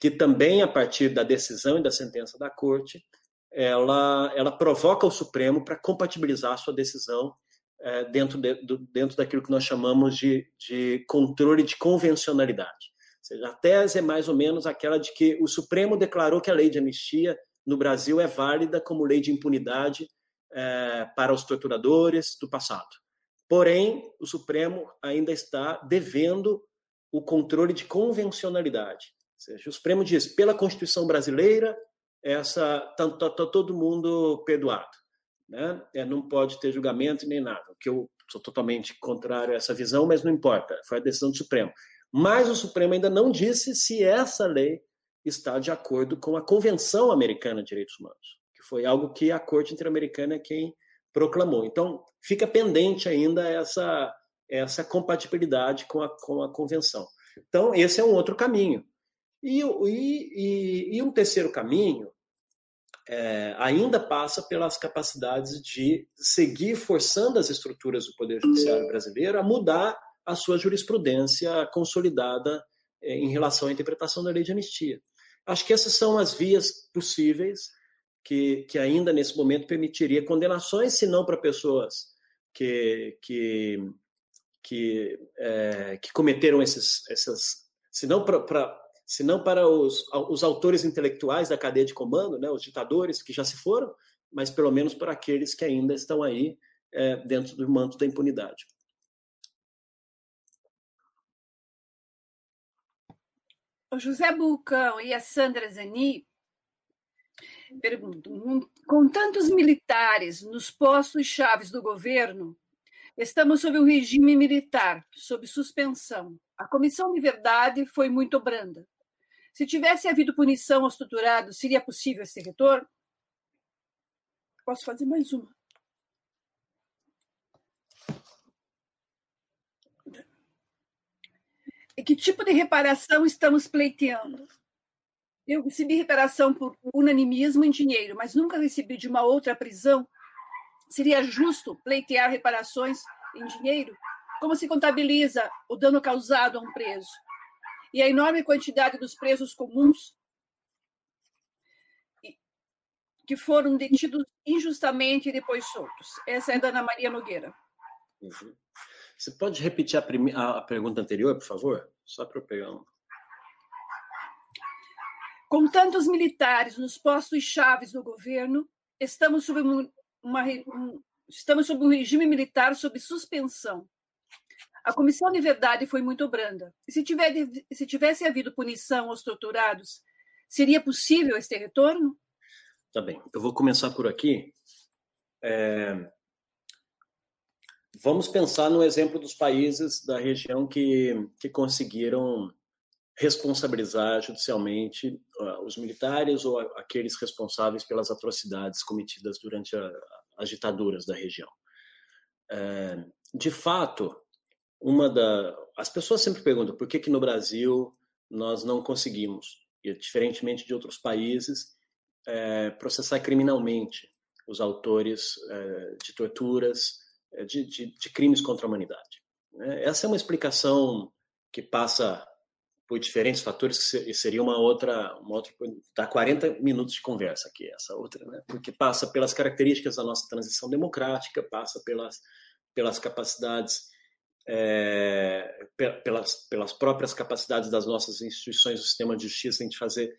que também, a partir da decisão e da sentença da Corte, ela, ela provoca o Supremo para compatibilizar a sua decisão é, dentro, de, do, dentro daquilo que nós chamamos de, de controle de convencionalidade. Ou seja, a tese é mais ou menos aquela de que o Supremo declarou que a lei de anistia no Brasil é válida como lei de impunidade é, para os torturadores do passado. Porém, o Supremo ainda está devendo o controle de convencionalidade. Ou seja, o Supremo diz, pela Constituição brasileira, essa tá, tá, tá todo mundo perdoado, né? É, não pode ter julgamento nem nada. Que eu sou totalmente contrário a essa visão, mas não importa. Foi a decisão do Supremo. Mas o Supremo ainda não disse se essa lei está de acordo com a Convenção Americana de Direitos Humanos, que foi algo que a Corte Interamericana é quem proclamou. Então, fica pendente ainda essa essa compatibilidade com a, com a convenção. Então, esse é um outro caminho. E, e, e um terceiro caminho é, ainda passa pelas capacidades de seguir forçando as estruturas do Poder Judiciário brasileiro a mudar a sua jurisprudência consolidada é, em relação à interpretação da lei de anistia. Acho que essas são as vias possíveis que, que ainda nesse momento permitiria condenações, se não para pessoas que, que, que, é, que cometeram esses, essas, se não para se não para os, os autores intelectuais da cadeia de comando, né, os ditadores que já se foram, mas pelo menos para aqueles que ainda estão aí é, dentro do manto da impunidade.
O José Bulcão e a Sandra Zani perguntam: com tantos militares nos postos chaves do governo, estamos sob um regime militar, sob suspensão. A comissão de verdade foi muito branda. Se tivesse havido punição aos torturados, seria possível esse retorno? Posso fazer mais uma? E que tipo de reparação estamos pleiteando? Eu recebi reparação por unanimismo em dinheiro, mas nunca recebi de uma outra prisão. Seria justo pleitear reparações em dinheiro? Como se contabiliza o dano causado a um preso? E a enorme quantidade dos presos comuns que foram detidos injustamente e depois soltos. Essa é da Ana Maria Nogueira.
Uhum. Você pode repetir a, prime... a pergunta anterior, por favor? Só para eu pegar um.
Com tantos militares nos postos chaves do governo, estamos sob, uma, uma, um, estamos sob um regime militar sob suspensão. A Comissão de Verdade foi muito branda. E se, tiver, se tivesse havido punição aos torturados, seria possível este retorno?
Tá bem, eu vou começar por aqui. É... Vamos pensar no exemplo dos países da região que, que conseguiram responsabilizar judicialmente uh, os militares ou aqueles responsáveis pelas atrocidades cometidas durante a, as ditaduras da região. É, de fato, uma da as pessoas sempre perguntam por que que no Brasil nós não conseguimos, e diferentemente de outros países, é, processar criminalmente os autores é, de torturas, é, de, de, de, crimes contra a humanidade. Né? Essa é uma explicação que passa por diferentes fatores que seria uma outra, uma outra dá 40 minutos de conversa aqui essa outra, né? Porque passa pelas características da nossa transição democrática, passa pelas pelas capacidades é, pelas pelas próprias capacidades das nossas instituições do sistema de justiça em fazer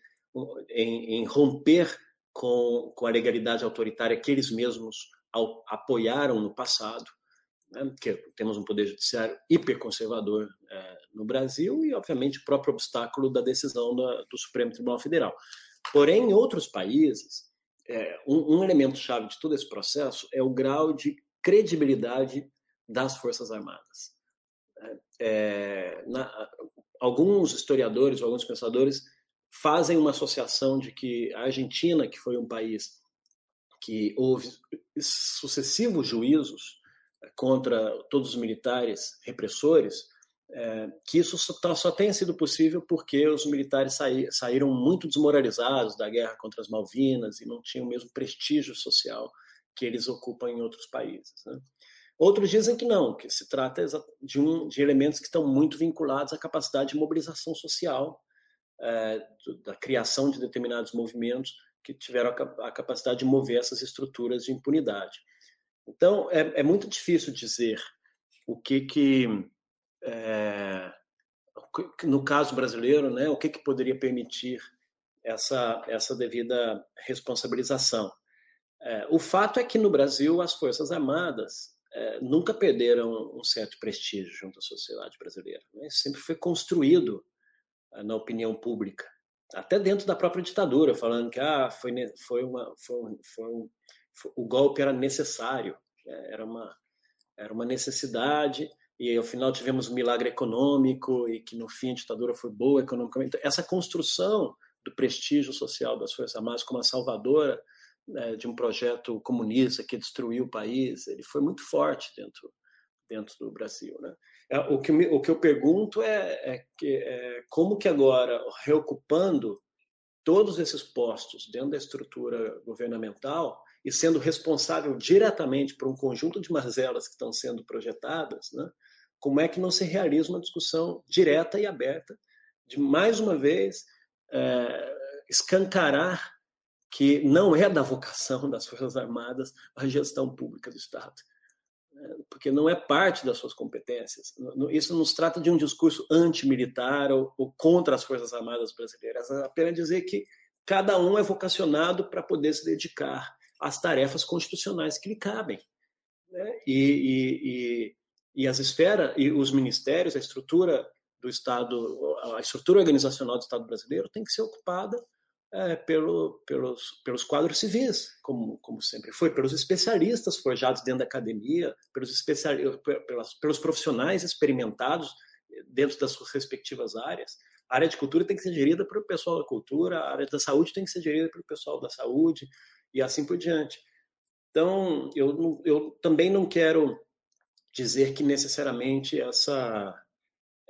em, em romper com, com a legalidade autoritária que eles mesmos ao, apoiaram no passado né, que temos um poder judiciário hiperconservador é, no Brasil e, obviamente, o próprio obstáculo da decisão da, do Supremo Tribunal Federal. Porém, em outros países, é, um, um elemento-chave de todo esse processo é o grau de credibilidade das Forças Armadas. É, na, alguns historiadores, alguns pensadores fazem uma associação de que a Argentina, que foi um país que houve sucessivos juízos contra todos os militares repressores, é, que isso só, tá, só, tenha sido possível porque os militares saí, saíram muito desmoralizados da guerra contra as Malvinas e não tinham o mesmo prestígio social que eles ocupam em outros países. Né? Outros dizem que não, que se trata de, um, de elementos que estão muito vinculados à capacidade de mobilização social, é, da criação de determinados movimentos que tiveram a, a capacidade de mover essas estruturas de impunidade. Então, é, é muito difícil dizer o que que, é, no caso brasileiro, né, o que que poderia permitir essa, essa devida responsabilização. É, o fato é que no Brasil as Forças Armadas é, nunca perderam um certo prestígio junto à sociedade brasileira. Né? Sempre foi construído é, na opinião pública, até dentro da própria ditadura, falando que ah, foi, foi, uma, foi, foi um, o golpe era necessário, né? era uma, era uma necessidade, e ao final tivemos um milagre econômico, e que no fim a ditadura foi boa economicamente. Então, essa construção do prestígio social das Forças Armadas como a salvadora né, de um projeto comunista que destruiu o país, ele foi muito forte dentro, dentro do Brasil. Né? É, o, que, o que eu pergunto é, é, que, é como que agora, reocupando todos esses postos dentro da estrutura governamental, e sendo responsável diretamente por um conjunto de mazelas que estão sendo projetadas, né, como é que não se realiza uma discussão direta e aberta de, mais uma vez, é, escancarar que não é da vocação das Forças Armadas a gestão pública do Estado, né, porque não é parte das suas competências. Isso não se trata de um discurso antimilitar ou, ou contra as Forças Armadas brasileiras, é apenas dizer que cada um é vocacionado para poder se dedicar as tarefas constitucionais que lhe cabem. Né? E, e, e, e, as esferas, e os ministérios, a estrutura do Estado, a estrutura organizacional do Estado brasileiro tem que ser ocupada é, pelo, pelos, pelos quadros civis, como, como sempre foi, pelos especialistas forjados dentro da academia, pelos, pelos, pelos profissionais experimentados dentro das suas respectivas áreas. A área de cultura tem que ser gerida pelo pessoal da cultura, a área da saúde tem que ser gerida pelo pessoal da saúde, e assim por diante. Então, eu, eu também não quero dizer que necessariamente essa,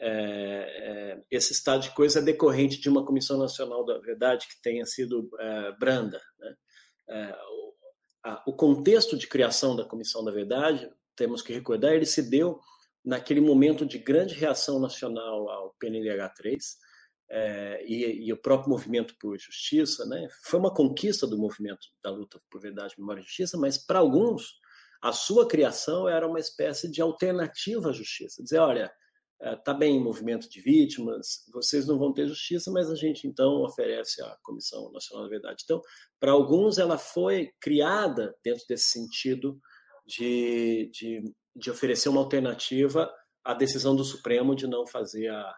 é, é, esse estado de coisa é decorrente de uma Comissão Nacional da Verdade que tenha sido é, branda. Né? É, o, a, o contexto de criação da Comissão da Verdade, temos que recordar, ele se deu naquele momento de grande reação nacional ao PNDH3 é, e, e, o próprio movimento por justiça, né? Foi uma conquista do movimento da luta por verdade, memória e justiça, mas para alguns a sua criação era uma espécie de alternativa à justiça. Dizer, olha, está bem movimento de vítimas, vocês não vão ter justiça, mas a gente então oferece a Comissão Nacional da Verdade. Então, para alguns, ela foi criada dentro desse sentido de, de, de oferecer uma alternativa à decisão do Supremo de não fazer a,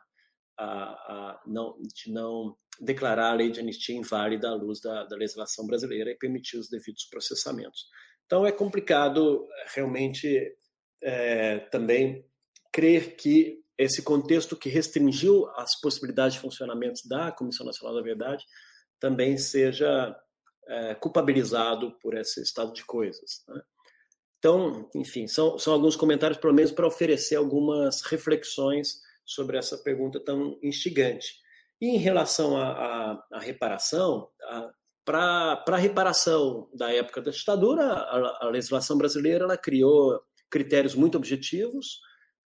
a, a não, de não declarar a lei de anistia inválida à luz da, da legislação brasileira e permitir os devidos processamentos. Então, é complicado realmente é, também crer que esse contexto que restringiu as possibilidades de funcionamento da Comissão Nacional da Verdade também seja é, culpabilizado por esse estado de coisas. Né? Então, enfim, são, são alguns comentários, pelo menos, para oferecer algumas reflexões sobre essa pergunta tão instigante. E em relação à, reparação, para a reparação da época da ditadura, a, a legislação brasileira ela criou critérios muito objetivos,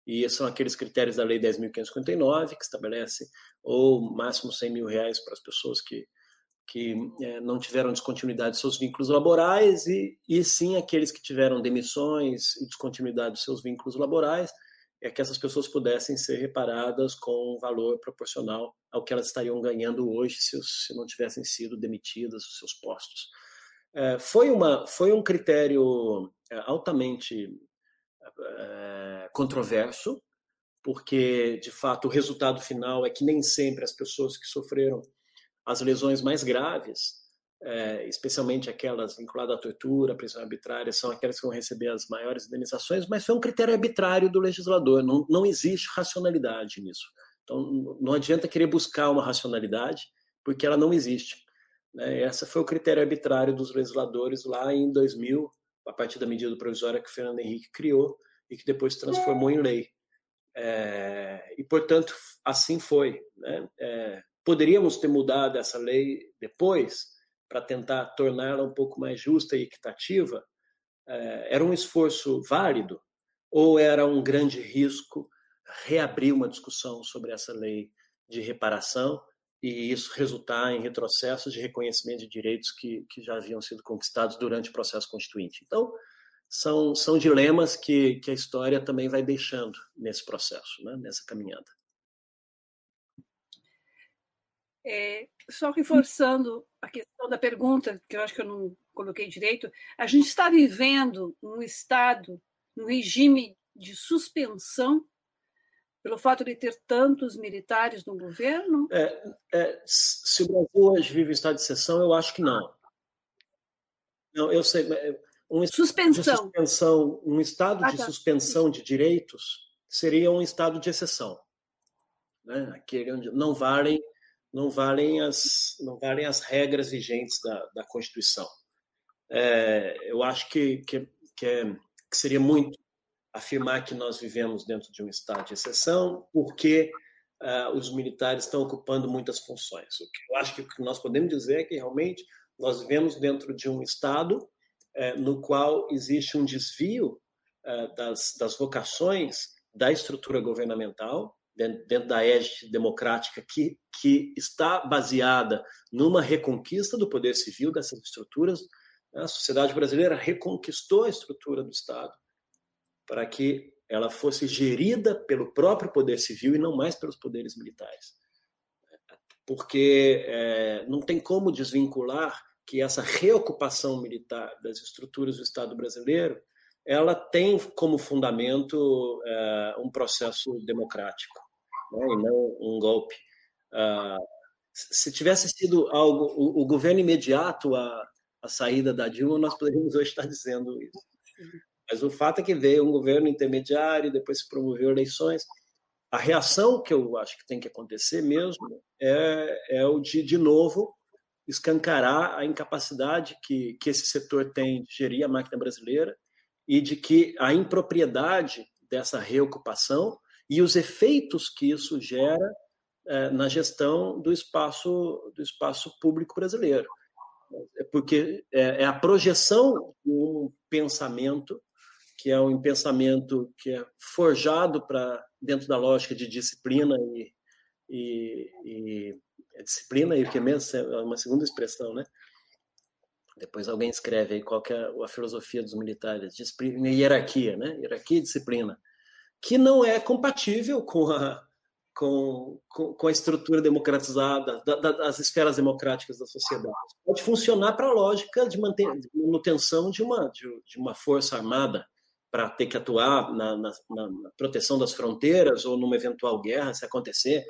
e são aqueles critérios da Lei 10.559, que estabelece ou máximo 100 mil reais para as pessoas que, que é, não tiveram descontinuidade de seus vínculos laborais, e, e sim aqueles que tiveram demissões e descontinuidade de seus vínculos laborais, é que essas pessoas pudessem ser reparadas com valor proporcional ao que elas estariam ganhando hoje se, se não tivessem sido demitidas dos seus postos. É, foi, uma, foi um critério é, altamente é, controverso, porque, de fato, o resultado final é que nem sempre as pessoas que sofreram as lesões mais graves, é, especialmente aquelas vinculadas à tortura, à prisão arbitrária, são aquelas que vão receber as maiores indenizações, mas foi um critério arbitrário do legislador, não, não existe racionalidade nisso. Então, não adianta querer buscar uma racionalidade, porque ela não existe. Né? Esse foi o critério arbitrário dos legisladores lá em 2000, a partir da medida provisória que o Fernando Henrique criou e que depois transformou em lei. É, e, portanto, assim foi. Né? É, poderíamos ter mudado essa lei depois para tentar torná-la um pouco mais justa e equitativa? É, era um esforço válido ou era um grande risco reabrir uma discussão sobre essa lei de reparação e isso resultar em retrocessos de reconhecimento de direitos que, que já haviam sido conquistados durante o processo constituinte. Então, são, são dilemas que, que a história também vai deixando nesse processo, né? nessa caminhada.
É, só reforçando a questão da pergunta, que eu acho que eu não coloquei direito, a gente está vivendo um estado, um regime de suspensão pelo fato de ter tantos militares no governo?
É, é, se o Brasil hoje vive em estado de exceção, eu acho que não. Não, eu sei. Um
suspensão.
suspensão. Um estado ah, de tá. suspensão de direitos seria um estado de exceção, né? Aquele onde não valem não valem as não valem as regras vigentes da, da Constituição. É, eu acho que que, que, é, que seria muito afirmar que nós vivemos dentro de um estado de exceção, porque uh, os militares estão ocupando muitas funções. O que eu acho que o que nós podemos dizer é que realmente nós vivemos dentro de um estado uh, no qual existe um desvio uh, das, das vocações da estrutura governamental dentro, da égide democrática que, que está baseada numa reconquista do poder civil dessas estruturas. A sociedade brasileira reconquistou a estrutura do Estado para que ela fosse gerida pelo próprio poder civil e não mais pelos poderes militares. Porque é, não tem como desvincular que essa reocupação militar das estruturas do Estado brasileiro ela tem como fundamento é, um processo democrático, né, e não um golpe. Ah, se tivesse sido algo, o, o governo imediato à, saída da Dilma, nós poderíamos hoje estar dizendo isso. Mas o fato é que veio um governo intermediário, depois se promoveu eleições. A reação que eu acho que tem que acontecer mesmo é, é o de, de novo, escancarar a incapacidade que, que esse setor tem de gerir a máquina brasileira e de que a impropriedade dessa reocupação e os efeitos que isso gera é, na gestão do espaço do espaço público brasileiro, É porque é, é a projeção de um pensamento que é um pensamento que é forjado para dentro da lógica de disciplina e, e, e é disciplina e o que mesmo é uma segunda expressão, né? Depois alguém escreve aí qual que é a filosofia dos militares, disciplina e hierarquia, né? Hierarquia e disciplina, que não é compatível com a com, com, com a estrutura democratizada da, da, das esferas democráticas da sociedade. Pode funcionar para a lógica de, manter, de manutenção de uma de, de uma força armada para ter que atuar na, na, na, proteção das fronteiras ou numa eventual guerra, se acontecer.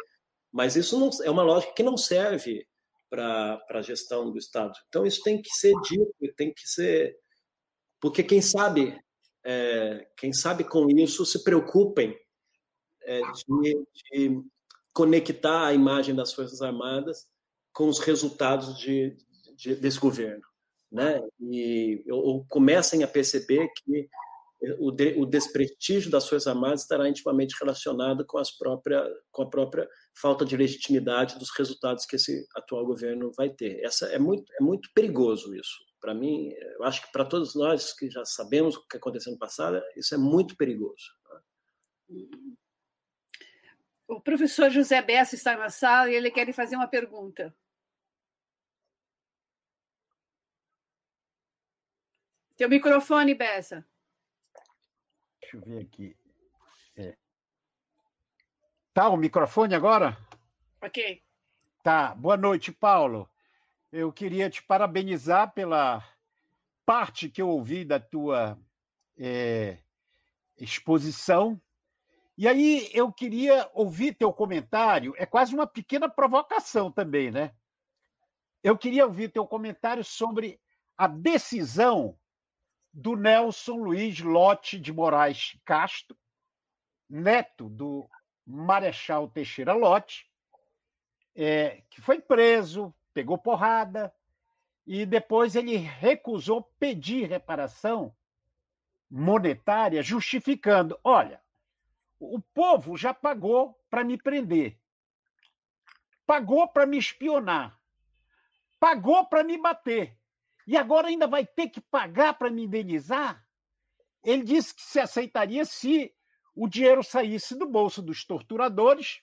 Mas isso não, é uma lógica que não serve para a gestão do Estado. Então, isso tem que ser dito, tem que ser. Porque quem sabe, é, quem sabe com isso se preocupem é, de, de, conectar a imagem das Forças Armadas com os resultados de, de, desse governo. Né? E ou comecem a perceber que o, de, o desprestígio das Forças Armadas estará intimamente relacionado com, as própria, com a própria falta de legitimidade dos resultados que esse atual governo vai ter. Essa é muito, é muito perigoso isso. Para mim, eu acho que para todos nós que já sabemos o que aconteceu no passado, isso é muito perigoso.
O professor José Bessa está na sala e ele quer lhe fazer uma pergunta. Teu microfone, Bessa.
Deixa eu ver aqui. É. Tá o microfone agora?
Ok.
Tá. Boa noite, Paulo. Eu queria te parabenizar pela parte que eu ouvi da tua é, exposição. E aí eu queria ouvir teu comentário. É quase uma pequena provocação também, né? Eu queria ouvir teu comentário sobre a decisão do Nelson Luiz Lote de Moraes Castro, neto do Marechal Teixeira Lote, é, que foi preso, pegou porrada, e depois ele recusou pedir reparação monetária, justificando: olha, o povo já pagou para me prender, pagou para me espionar, pagou para me bater e agora ainda vai ter que pagar para me indenizar? Ele disse que se aceitaria se o dinheiro saísse do bolso dos torturadores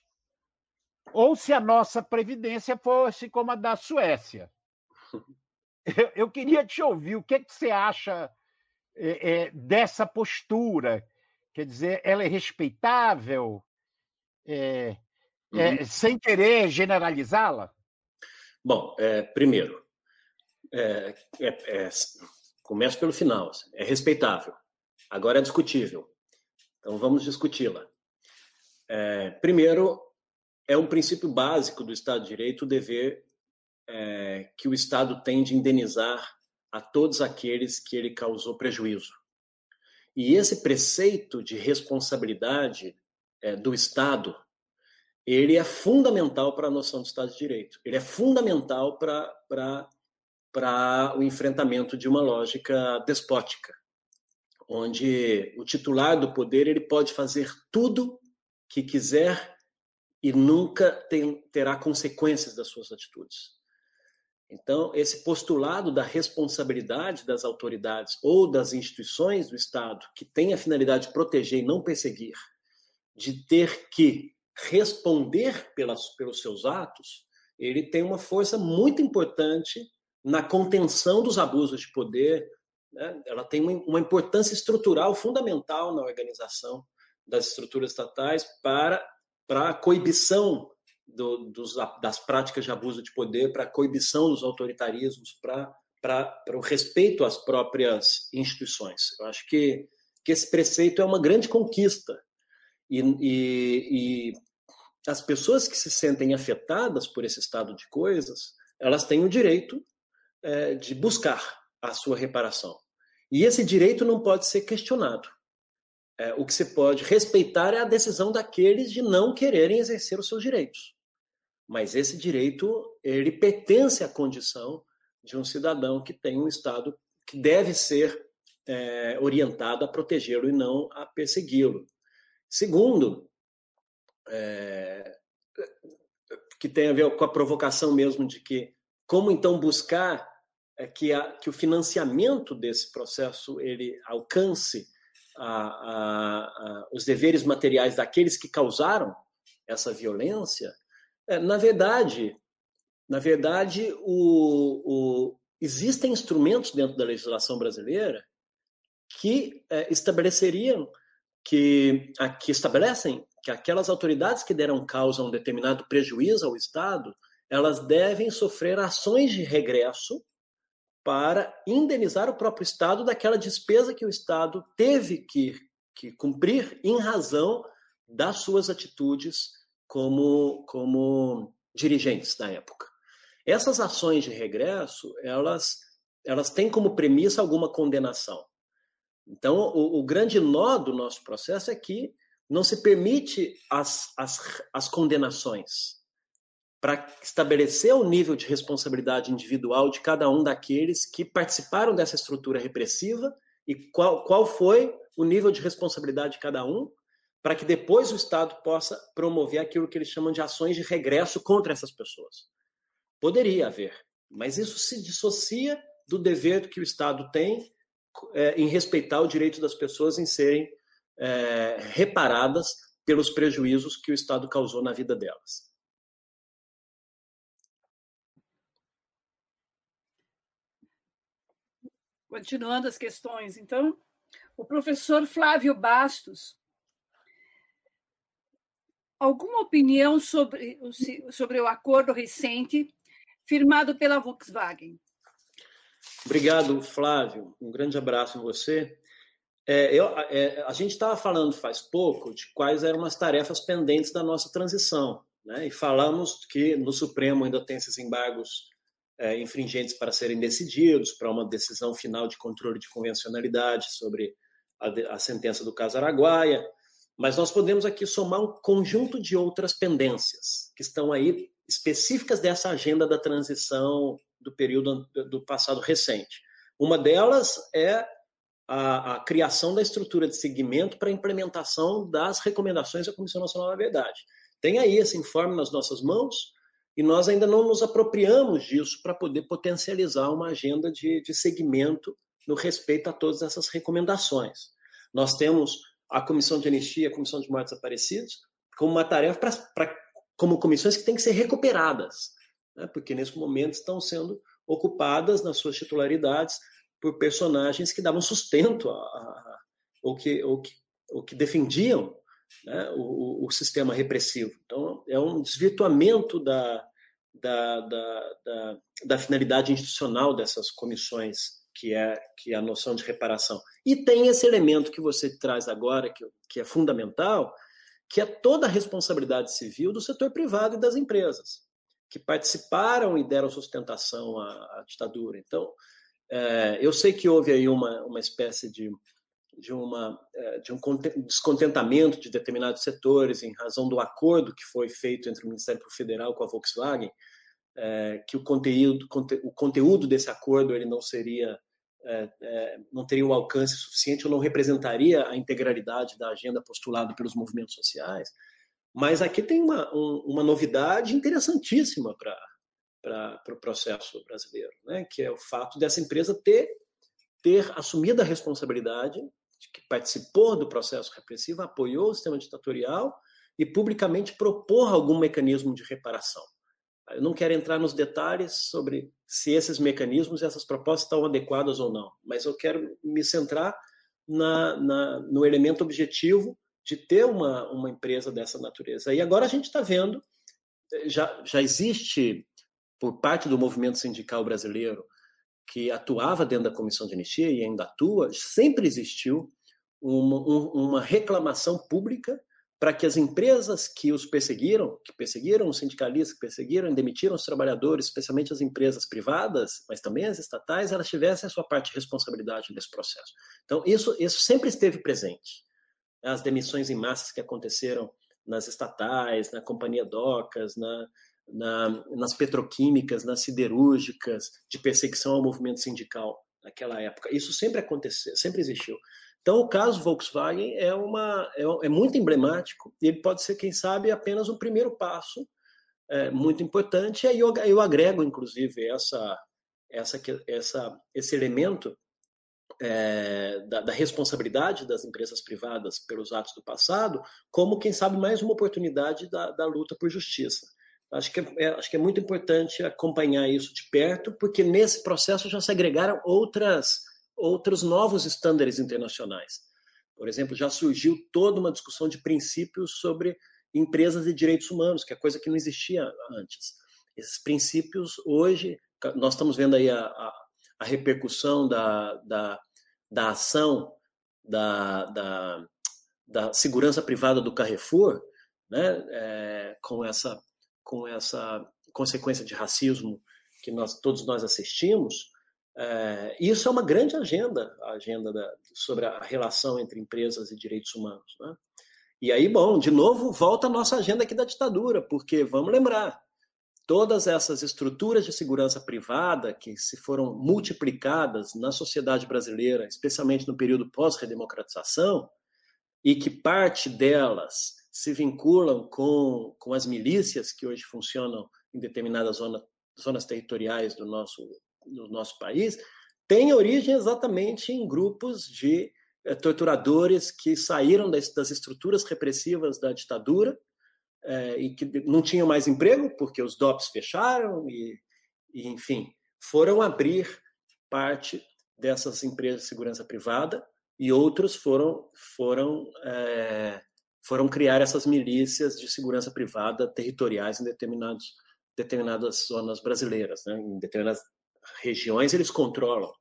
ou se a nossa previdência fosse como a da Suécia. Eu, eu queria te ouvir, o que, é que você acha é, é, dessa postura? Quer dizer, ela é respeitável? É, uhum. sem querer generalizá-la?
Bom, primeiro, é, é, é, começo pelo final, assim, é respeitável. Agora é discutível. Então vamos discuti-la. É, primeiro, é um princípio básico do Estado de Direito o dever é, que o Estado tem de indenizar a todos aqueles que ele causou prejuízo. E esse preceito de responsabilidade é, do Estado, ele é fundamental para a noção do Estado de Direito. Ele é fundamental para para o enfrentamento de uma lógica despótica, onde o titular do poder ele pode fazer tudo que quiser e nunca tem, terá consequências das suas atitudes. Então, esse postulado da responsabilidade das autoridades ou das instituições do Estado, que tem a finalidade de proteger e não perseguir, de ter que responder pelas, pelos seus atos, ele tem uma força muito importante na contenção dos abusos de poder, né? ela tem uma importância estrutural fundamental na organização das estruturas estatais para, para a coibição do, dos, das práticas de abuso de poder, para a coibição dos autoritarismos, para, para, para o respeito às próprias instituições. Eu acho que, que esse preceito é uma grande conquista. E, e, e as pessoas que se sentem afetadas por esse estado de coisas, elas têm o direito é, de buscar a sua reparação. E esse direito não pode ser questionado. É, o que se pode respeitar é a decisão daqueles de não quererem exercer os seus direitos. Mas esse direito, ele pertence à condição de um cidadão que tem um Estado que deve ser é, orientado a protegê-lo e não a persegui-lo. Segundo, é, que tem a ver com a provocação mesmo de que como então buscar é, que, a, que o financiamento desse processo ele alcance a, a, a, os deveres materiais daqueles que causaram essa violência, é, na verdade, na verdade, o, o, existem instrumentos dentro da legislação brasileira que é, estabeleceriam que, que estabelecem que aquelas autoridades que deram causa a um determinado prejuízo ao Estado, elas devem sofrer ações de regresso para indenizar o próprio Estado daquela despesa que o Estado teve que, que cumprir em razão das suas atitudes como, como dirigentes da época. Essas ações de regresso, elas, elas têm como premissa alguma condenação. Então, o, o grande nó do nosso processo é que não se permite as, as, as condenações para estabelecer o nível de responsabilidade individual de cada um daqueles que participaram dessa estrutura repressiva e qual, qual foi o nível de responsabilidade de cada um, para que depois o Estado possa promover aquilo que eles chamam de ações de regresso contra essas pessoas. Poderia haver, mas isso se dissocia do dever que o Estado tem é, em respeitar o direito das pessoas em serem é, reparadas pelos prejuízos que o Estado causou na vida delas.
Continuando as questões, então, o professor Flávio Bastos. Alguma opinião sobre, sobre o acordo recente firmado pela Volkswagen?
Obrigado, Flávio. Um grande abraço em você. É, eu, é, a gente estava falando faz pouco de quais eram as tarefas pendentes da nossa transição, né? e falamos que no Supremo ainda tem esses embargos é, infringentes para serem decididos, para uma decisão final de controle de convencionalidade sobre a, a sentença do caso Araguaia, mas nós podemos aqui somar um conjunto de outras pendências que estão aí específicas dessa agenda da transição do período do passado recente. Uma delas é a, a, criação da estrutura de segmento para a implementação das recomendações da Comissão Nacional da Verdade. Tem aí esse informe nas nossas mãos e nós ainda não nos apropriamos disso para poder potencializar uma agenda de, de segmento no respeito a todas essas recomendações. Nós temos a Comissão de Anistia, a Comissão de Mortos Aparecidos, como uma tarefa para como comissões que têm que ser recuperadas, né? porque nesse momento estão sendo ocupadas nas suas titularidades por personagens que davam sustento a, a, ou, que, ou, que, ou que defendiam né, o, o, sistema repressivo. Então, é um desvirtuamento da, da, da, da, da finalidade institucional dessas comissões, que é, que é a noção de reparação. E tem esse elemento que você traz agora, que, que é fundamental, que é toda a responsabilidade civil do setor privado e das empresas, que participaram e deram sustentação à, à ditadura. Então, é, eu sei que houve aí uma, uma espécie de, de, uma, é, de um descontentamento de determinados setores em razão do acordo que foi feito entre o Ministério Federal com a Volkswagen, é, que o conteúdo, o conteúdo desse acordo ele não seria é, é, não teria o alcance suficiente ou não representaria a integralidade da agenda postulada pelos movimentos sociais. Mas aqui tem uma, um, uma novidade interessantíssima para o pro processo brasileiro, né? que é o fato dessa empresa ter, ter assumido a responsabilidade, de que participou do processo repressivo, apoiou o sistema ditatorial e publicamente propor algum mecanismo de reparação. Eu não quero entrar nos detalhes sobre se esses mecanismos essas propostas estão adequadas ou não, mas eu quero me centrar na, na, no elemento objetivo de ter uma, uma empresa dessa natureza. E agora a gente está vendo, já, já existe por parte do movimento sindical brasileiro que atuava dentro da comissão de anistia e ainda atua, sempre existiu uma, uma reclamação pública para que as empresas que os perseguiram, que perseguiram os sindicalistas, que perseguiram e demitiram os trabalhadores, especialmente as empresas privadas, mas também as estatais, elas tivessem a sua parte de responsabilidade nesse processo. Então, isso, isso sempre esteve presente. As demissões em massas que aconteceram nas estatais, na Companhia Docas, na, na, nas petroquímicas, nas siderúrgicas, de perseguição ao movimento sindical naquela época. Isso sempre aconteceu, sempre existiu. Então, o caso Volkswagen é, uma, é, é muito emblemático e ele pode ser, quem sabe, apenas um primeiro passo é, muito importante. E aí eu, eu agrego, inclusive, essa, essa, essa, esse elemento é, da, da, responsabilidade das empresas privadas pelos atos do passado, como, quem sabe, mais uma oportunidade da, da luta por justiça. Acho que, é, acho que é muito importante acompanhar isso de perto, porque nesse processo já se agregaram outras, outros novos estándares internacionais. Por exemplo, já surgiu toda uma discussão de princípios sobre empresas e direitos humanos, que é coisa que não existia antes. Esses princípios, hoje, nós estamos vendo aí a, a, a repercussão da, da, da ação da, da, da, segurança privada do Carrefour, né, é, com, essa, com essa consequência de racismo que nós, todos nós assistimos, é, isso é uma grande agenda, a agenda da, sobre a relação entre empresas e direitos humanos. Né? E aí, bom, de novo, volta a nossa agenda aqui da ditadura, porque vamos lembrar, todas essas estruturas de segurança privada que se foram multiplicadas na sociedade brasileira, especialmente no período pós-redemocratização, e que parte delas se vinculam com, com as milícias que hoje funcionam em determinadas zona, zonas territoriais do nosso, do nosso país, tem origem exatamente em grupos de eh, torturadores que saíram das, das estruturas repressivas da ditadura é, e que não tinham mais emprego porque os DOPs fecharam e, e, enfim, foram abrir parte dessas empresas de segurança privada e outros foram foram é, foram criar essas milícias de segurança privada territoriais em determinados determinadas zonas brasileiras, né? em determinadas regiões eles controlam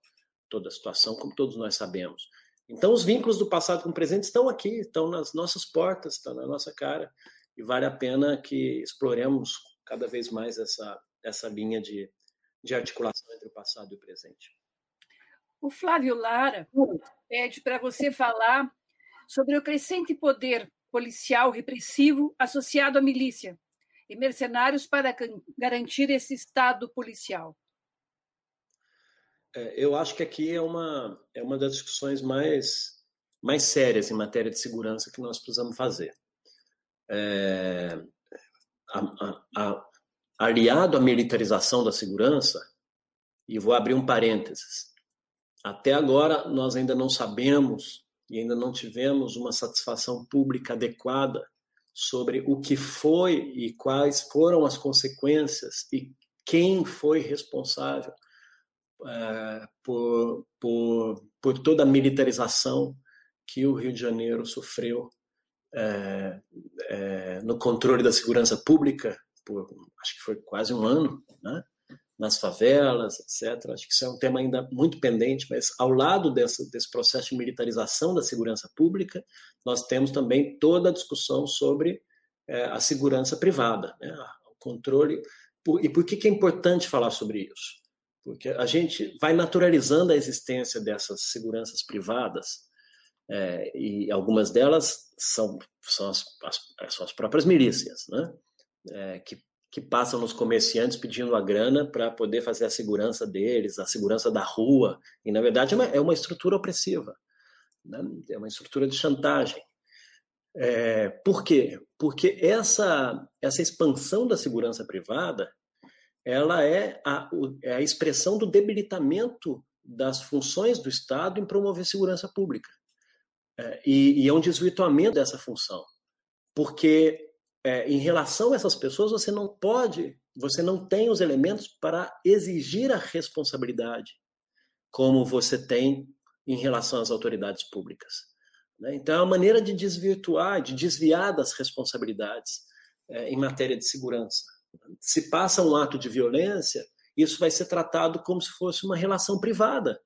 toda a situação, como todos nós sabemos. Então os vínculos do passado com o presente estão aqui, estão nas nossas portas, estão na nossa cara e vale a pena que exploremos cada vez mais essa, essa linha de, de articulação entre o passado e o presente.
O Flávio Lara pede para você falar sobre o crescente poder policial repressivo associado à milícia e mercenários para garantir esse estado policial.
É, eu acho que aqui é uma, é uma das discussões mais, mais sérias em matéria de segurança que nós precisamos fazer. É, a, a, a, aliado à militarização da segurança, e vou abrir um parênteses, até agora nós ainda não sabemos e ainda não tivemos uma satisfação pública adequada sobre o que foi e quais foram as consequências e quem foi responsável é, por, por, por toda a militarização que o Rio de Janeiro sofreu é, é, no controle da segurança pública por acho que foi quase um ano, né? nas favelas, etc. Acho que isso é um tema ainda muito pendente, mas ao lado desse processo de militarização da segurança pública, nós temos também toda a discussão sobre é, a segurança privada, né? o controle. Por, e por que, que é importante falar sobre isso? Porque a gente vai naturalizando a existência dessas seguranças privadas é, e algumas delas são, são, as, as, são as próprias milícias, né? É, que, que passam nos comerciantes pedindo a grana para poder fazer a segurança deles, a segurança da rua, e na verdade é uma, é uma estrutura opressiva, né? é uma estrutura de chantagem. É, por quê? Porque essa, essa expansão da segurança privada ela é a, é a expressão do debilitamento das funções do Estado em promover segurança pública. É, e, e, é um desvirtuamento dessa função, porque é, em relação a essas pessoas você não pode, você não tem os elementos para exigir a responsabilidade como você tem em relação às autoridades públicas. Né? Então é uma maneira de desvirtuar, de desviar das responsabilidades é, em matéria de segurança. Se passa um ato de violência, isso vai ser tratado como se fosse uma relação privada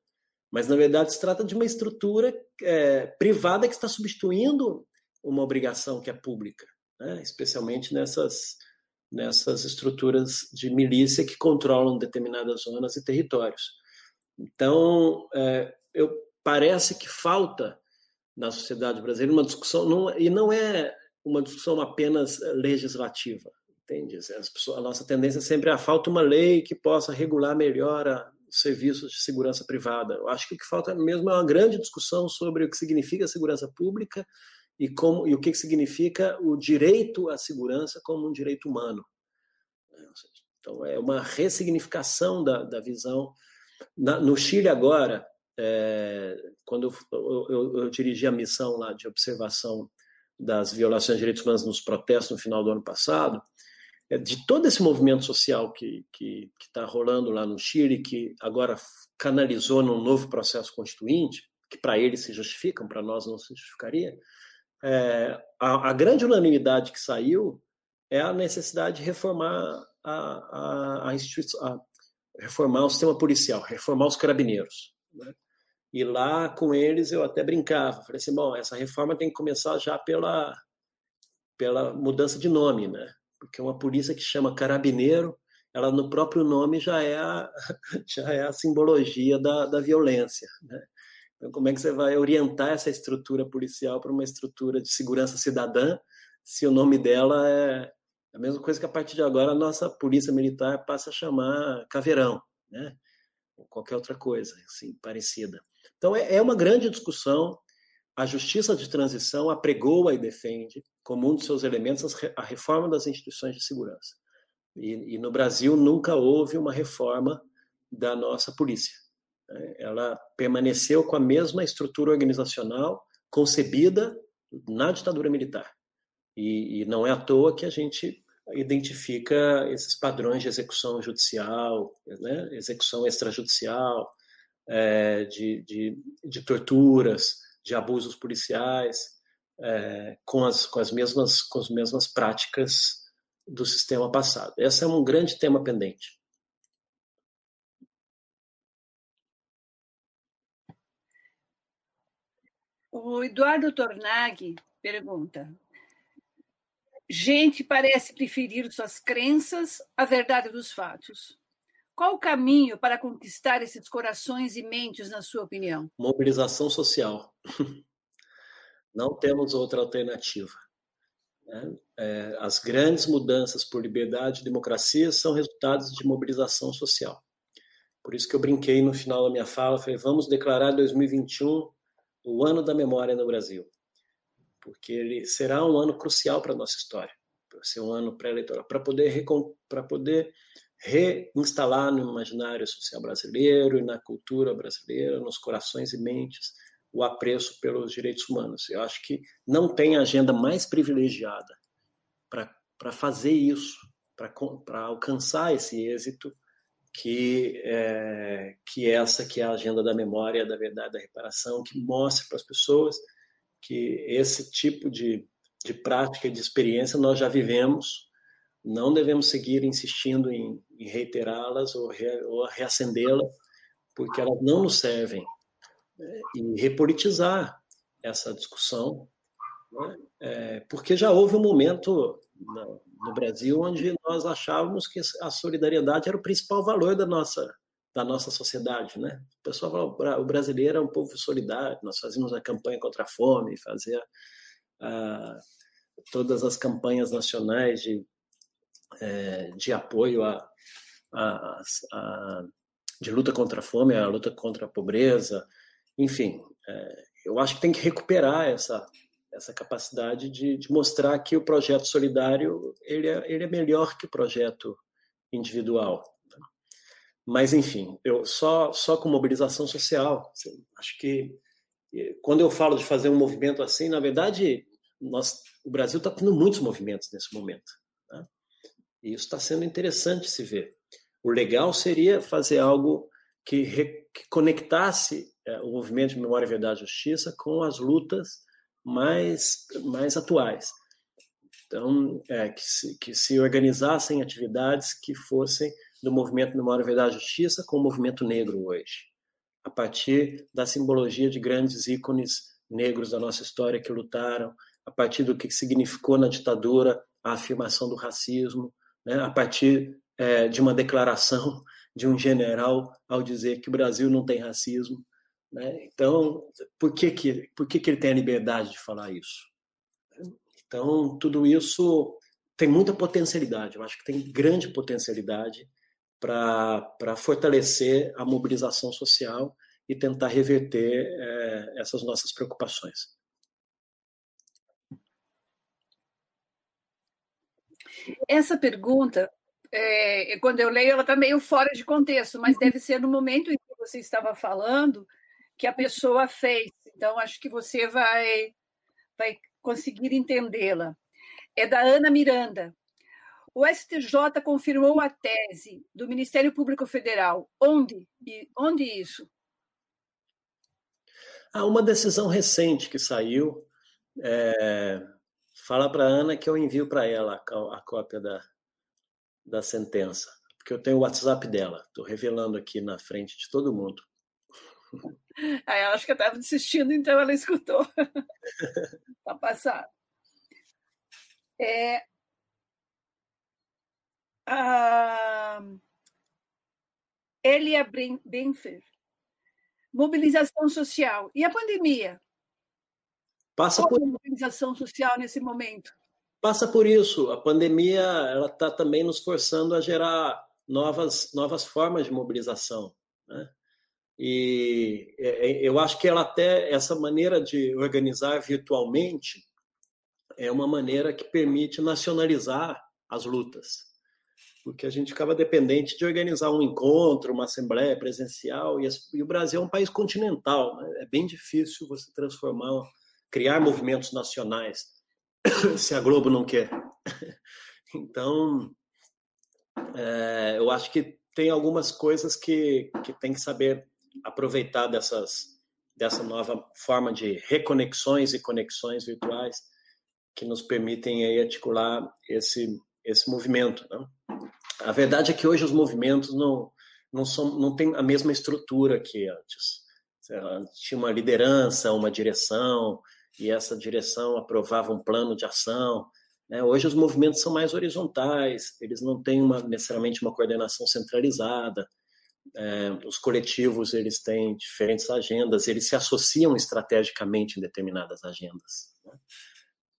mas, na verdade, se trata de uma estrutura é, privada que está substituindo uma obrigação que é pública, né? especialmente nessas, nessas estruturas de milícia que controlam determinadas zonas e territórios. Então, é, eu, parece que falta na sociedade brasileira uma discussão, não, e não é uma discussão apenas legislativa, entende? Pessoas, a nossa tendência sempre é a falta uma lei que possa regular melhor a, serviços de segurança privada. Eu acho que o que falta mesmo é uma grande discussão sobre o que significa segurança pública e como e o que significa o direito à segurança como um direito humano. Então é uma ressignificação da, da visão. Na, no Chile agora, é, quando eu, eu, eu, dirigi a missão lá de observação das violações de direitos humanos nos protestos no final do ano passado, é, de todo esse movimento social que está rolando lá no Chile, que agora canalizou num novo processo constituinte, que para eles se justificam, para nós não se justificaria, é, a, a, grande unanimidade que saiu é a necessidade de reformar a, a, a, a reformar o sistema policial, reformar os carabineiros. Né? E lá com eles eu até brincava, falei assim, bom, essa reforma tem que começar já pela pela mudança de nome, né? Porque uma polícia que chama carabineiro, ela no próprio nome já é a, já é a simbologia da, da violência, né? Então, como é que você vai orientar essa estrutura policial para uma estrutura de segurança cidadã se o nome dela é a mesma coisa que a partir de agora a nossa polícia militar passa a chamar caveirão, né? Ou qualquer outra coisa assim parecida. Então, é, é uma grande discussão. A justiça de transição apregoa e defende, como um dos seus elementos, a reforma das instituições de segurança. E, e no Brasil nunca houve uma reforma da nossa polícia. Né? Ela permaneceu com a mesma estrutura organizacional concebida na ditadura militar. E, e, não é à toa que a gente identifica esses padrões de execução judicial, né? execução extrajudicial, é, de, de, de, torturas, de abusos policiais, é, com, as, com, as mesmas, com as mesmas práticas do sistema passado. Esse é um grande tema pendente.
O Eduardo Tornaghi pergunta: gente parece preferir suas crenças à verdade dos fatos. Qual o caminho para conquistar esses corações e mentes, na sua opinião?
Mobilização social. Não temos outra alternativa. Né? É, as grandes mudanças por liberdade e democracia são resultados de mobilização social. Por isso que eu brinquei no final da minha fala, falei, vamos declarar 2021 o ano da memória no Brasil, porque ele será um ano crucial para a nossa história, para ser um ano pré-eleitoral, para poder, para poder reinstalar no imaginário social brasileiro e na cultura brasileira, nos corações e mentes, o apreço pelos direitos humanos. Eu acho que não tem agenda mais privilegiada para fazer isso, para alcançar esse êxito que é, que essa que é a agenda da memória, da verdade, da reparação, que mostre para as pessoas que esse tipo de, de prática de experiência nós já vivemos, não devemos seguir insistindo em, reiterá-las ou, re, ou reacendê-las, porque elas não nos servem. Né? E repolitizar essa discussão, né? é, porque já houve um momento no, no Brasil onde nós achávamos que a solidariedade era o principal valor da nossa da nossa sociedade, né? O pessoal fala, o brasileiro é um povo solidário. Nós fazíamos a campanha contra a fome, fazia ah, todas as campanhas nacionais de é, de apoio a, a, a, de luta contra a fome, a luta contra a pobreza, enfim, é, eu acho que tem que recuperar essa essa capacidade de, de mostrar que o projeto solidário ele é, ele é melhor que o projeto individual. Né? Mas enfim, eu só só com mobilização social, assim, acho que quando eu falo de fazer um movimento assim, na verdade, nós, o Brasil está tendo muitos movimentos nesse momento. E isso está sendo interessante se ver. O legal seria fazer algo que, re, que conectasse é, o movimento de memória, verdade e justiça com as lutas mais, mais atuais. Então, é, que, se, que se organizassem atividades que fossem do movimento Memória, Verdade e Justiça com o movimento negro hoje, a partir da simbologia de grandes ícones negros da nossa história que lutaram, a partir do que significou na ditadura a afirmação do racismo, né, a partir é, de uma declaração de um general ao dizer que o Brasil não tem racismo. Né? Então, por que, que, por que, que ele tem a liberdade de falar isso? Então, tudo isso tem muita potencialidade, eu acho que tem grande potencialidade para fortalecer a mobilização social e tentar reverter é, essas nossas preocupações.
Essa pergunta, é, quando eu leio, ela está meio fora de contexto, mas deve ser no momento em que você estava falando que a pessoa fez. Então, acho que você vai, vai conseguir entendê-la. É da Ana Miranda. O STJ confirmou a tese do Ministério Público Federal. Onde? E onde isso?
Há uma decisão recente que saiu. É, fala para Ana que eu envio para ela a, a cópia da, da sentença, porque eu tenho o WhatsApp dela. Estou revelando aqui na frente de todo mundo.
Ah, ela acho que estava assistindo, então ela escutou. Está passado. É, a Elia Benfer. Mobilização social. E a pandemia?
Passa
Qual
por
a mobilização social nesse momento?
passa por isso. A pandemia ela está também nos forçando a gerar novas novas formas de mobilização, né? E é, é, eu acho que ela até essa maneira de organizar virtualmente é uma maneira que permite nacionalizar as lutas, porque a gente ficava dependente de organizar um encontro, uma assembleia presencial, e, e o Brasil é um país continental, né? é bem difícil você transformar, criar movimentos nacionais, se a Globo não quer. Então, é, eu acho que tem algumas coisas que, que tem que saber aproveitar dessas, dessa nova forma de reconexões e conexões virtuais que nos permitem aí articular esse, esse movimento. Né? A verdade é que hoje os movimentos não, não, são, não têm a mesma estrutura que antes. Tinha uma liderança, uma direção, e essa direção aprovava um plano de ação. Né? Hoje os movimentos são mais horizontais, eles não têm uma, necessariamente uma coordenação centralizada. É, os coletivos eles têm diferentes agendas, eles se associam estrategicamente em determinadas agendas. Né?